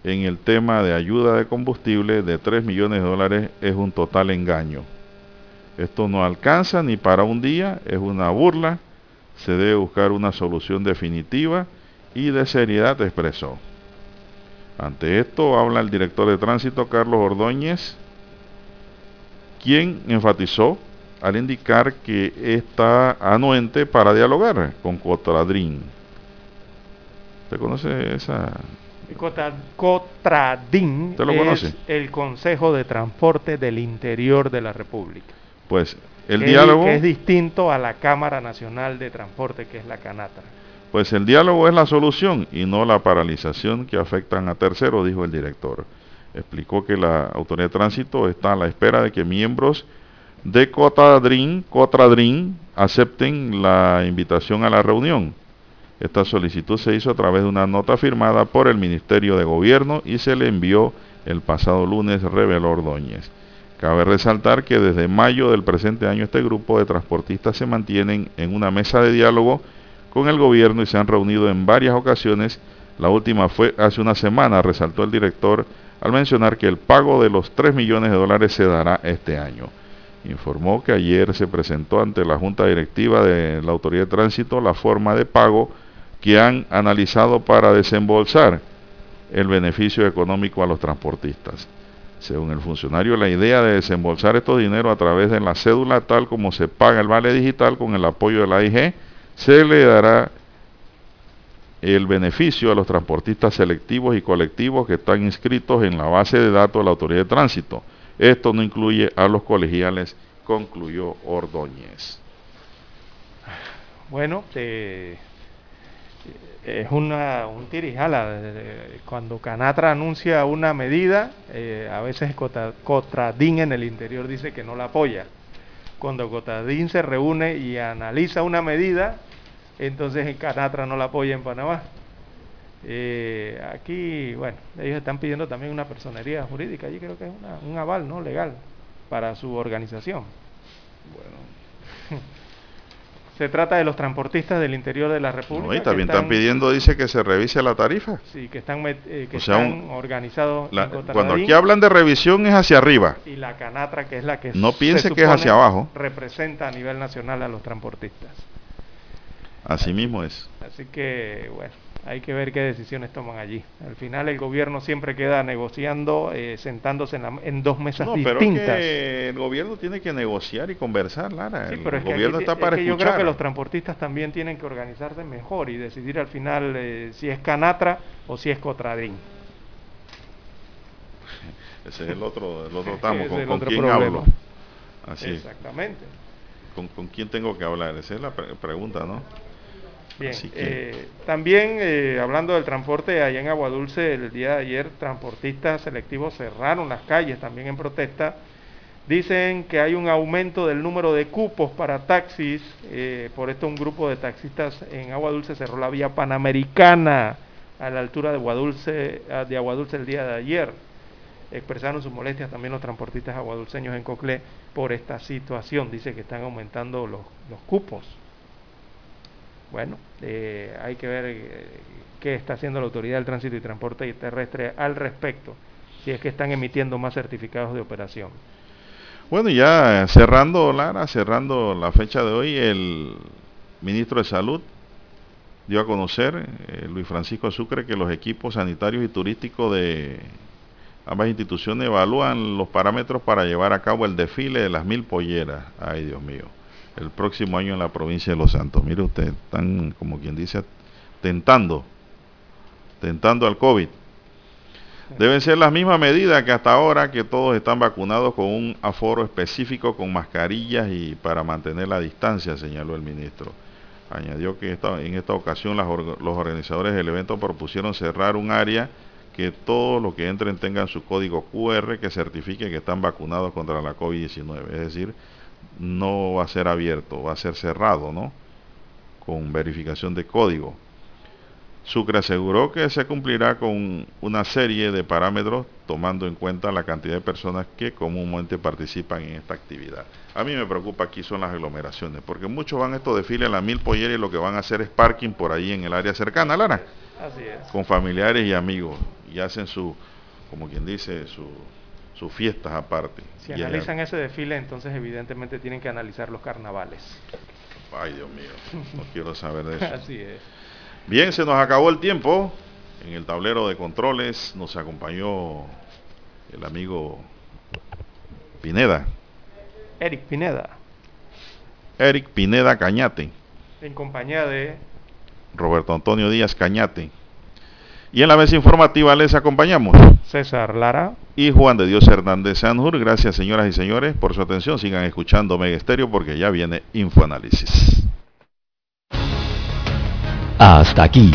en el tema de ayuda de combustible de 3 millones de dólares es un total engaño. Esto no alcanza ni para un día, es una burla, se debe buscar una solución definitiva y de seriedad, expresó. Ante esto habla el director de tránsito, Carlos Ordóñez, quien enfatizó al indicar que está anuente para dialogar con Cotradrín. ¿Usted conoce esa? Cotradín ¿Usted lo es conoce? el Consejo de Transporte del Interior de la República. Pues el diálogo, que es distinto a la Cámara Nacional de Transporte, que es la Canatra. Pues el diálogo es la solución y no la paralización que afectan a terceros, dijo el director. Explicó que la autoridad de tránsito está a la espera de que miembros de Cotadrín, Cotradrín acepten la invitación a la reunión. Esta solicitud se hizo a través de una nota firmada por el Ministerio de Gobierno y se le envió el pasado lunes, reveló Ordóñez. Cabe resaltar que desde mayo del presente año este grupo de transportistas se mantienen en una mesa de diálogo con el gobierno y se han reunido en varias ocasiones La última fue hace una semana, resaltó el director al mencionar que el pago de los 3 millones de dólares se dará este año. Informó que ayer se presentó ante la Junta Directiva de la Autoridad de Tránsito la forma de pago que han analizado para desembolsar el beneficio económico a los transportistas. Según el funcionario, la idea de desembolsar estos dinero a través de la cédula, tal como se paga el vale digital con el apoyo de la AIG, se le dará el beneficio a los transportistas selectivos y colectivos que están inscritos en la base de datos de la Autoridad de Tránsito. Esto no incluye a los colegiales, concluyó Ordóñez. Bueno, eh, es una, un tirijala. Cuando Canatra anuncia una medida, eh, a veces Cotradín en el interior dice que no la apoya. Cuando Cotradín se reúne y analiza una medida, entonces en Canatra no la apoya en Panamá. Eh, aquí, bueno, ellos están pidiendo también una personería jurídica, allí creo que es un aval no legal para su organización. Bueno. *laughs* Se trata de los transportistas del interior de la República. y también están, pidiendo, dice, que se revise la tarifa. Sí, que están, eh, que están organizados. cuando aquí hablan de revisión es hacia arriba. Y la Canatra, que es la que no piense que es hacia abajo. Representa a nivel nacional a los transportistas. Así mismo es. Así que, bueno, hay que ver qué decisiones toman allí. Al final el gobierno siempre queda negociando, eh, sentándose en, dos mesas no, distintas. Pero que el gobierno tiene que negociar y conversar, Lara. el gobierno está para Yo creo que los transportistas también tienen que organizarse mejor y decidir al final eh, si es Canatra o si es Cotradín. *laughs* Ese es el otro, el otro *laughs* tamo, con, quién hablo. Así. Exactamente. ¿Con, ¿Con, quién tengo que hablar? Esa es la pregunta, ¿no? Bien, eh, también eh, hablando del transporte, allá en Aguadulce el día de ayer transportistas selectivos cerraron las calles también en protesta. Dicen que hay un aumento del número de cupos para taxis, eh, por esto un grupo de taxistas en Aguadulce cerró la vía panamericana a la altura de Aguadulce, ah, de Aguadulce el día de ayer. Expresaron sus molestias también los transportistas aguadulceños en Coclé por esta situación. Dice que están aumentando los, los cupos bueno, eh, hay que ver eh, qué está haciendo la Autoridad del Tránsito y Transporte Terrestre al respecto, si es que están emitiendo más certificados de operación. Bueno, ya cerrando, Lara, cerrando la fecha de hoy, el ministro de Salud dio a conocer, eh, Luis Francisco Sucre, que los equipos sanitarios y turísticos de ambas instituciones evalúan los parámetros para llevar a cabo el desfile de las mil polleras. Ay, Dios mío el próximo año en la provincia de Los Santos. Mire usted, están, como quien dice, tentando, tentando al COVID. Deben ser las mismas medidas que hasta ahora, que todos están vacunados con un aforo específico, con mascarillas y para mantener la distancia, señaló el ministro. Añadió que en esta ocasión los organizadores del evento propusieron cerrar un área que todos los que entren tengan su código QR que certifique que están vacunados contra la COVID-19. Es decir, no va a ser abierto, va a ser cerrado, ¿no? Con verificación de código. Sucre aseguró que se cumplirá con una serie de parámetros tomando en cuenta la cantidad de personas que comúnmente participan en esta actividad. A mí me preocupa aquí son las aglomeraciones, porque muchos van a estos desfiles a la mil polleras y lo que van a hacer es parking por ahí en el área cercana, Lara. Así es. Con familiares y amigos. Y hacen su, como quien dice, su, sus fiestas aparte. Si analizan ese desfile, entonces evidentemente tienen que analizar los carnavales. Ay, Dios mío, no *laughs* quiero saber de eso. Así es. Bien, se nos acabó el tiempo. En el tablero de controles nos acompañó el amigo Pineda. Eric Pineda. Eric Pineda Cañate. En compañía de Roberto Antonio Díaz Cañate. Y en la mesa informativa les acompañamos César Lara y Juan de Dios Hernández Sanjur. Gracias señoras y señores por su atención. Sigan escuchando Mega Estéreo porque ya viene Infoanálisis. Hasta aquí,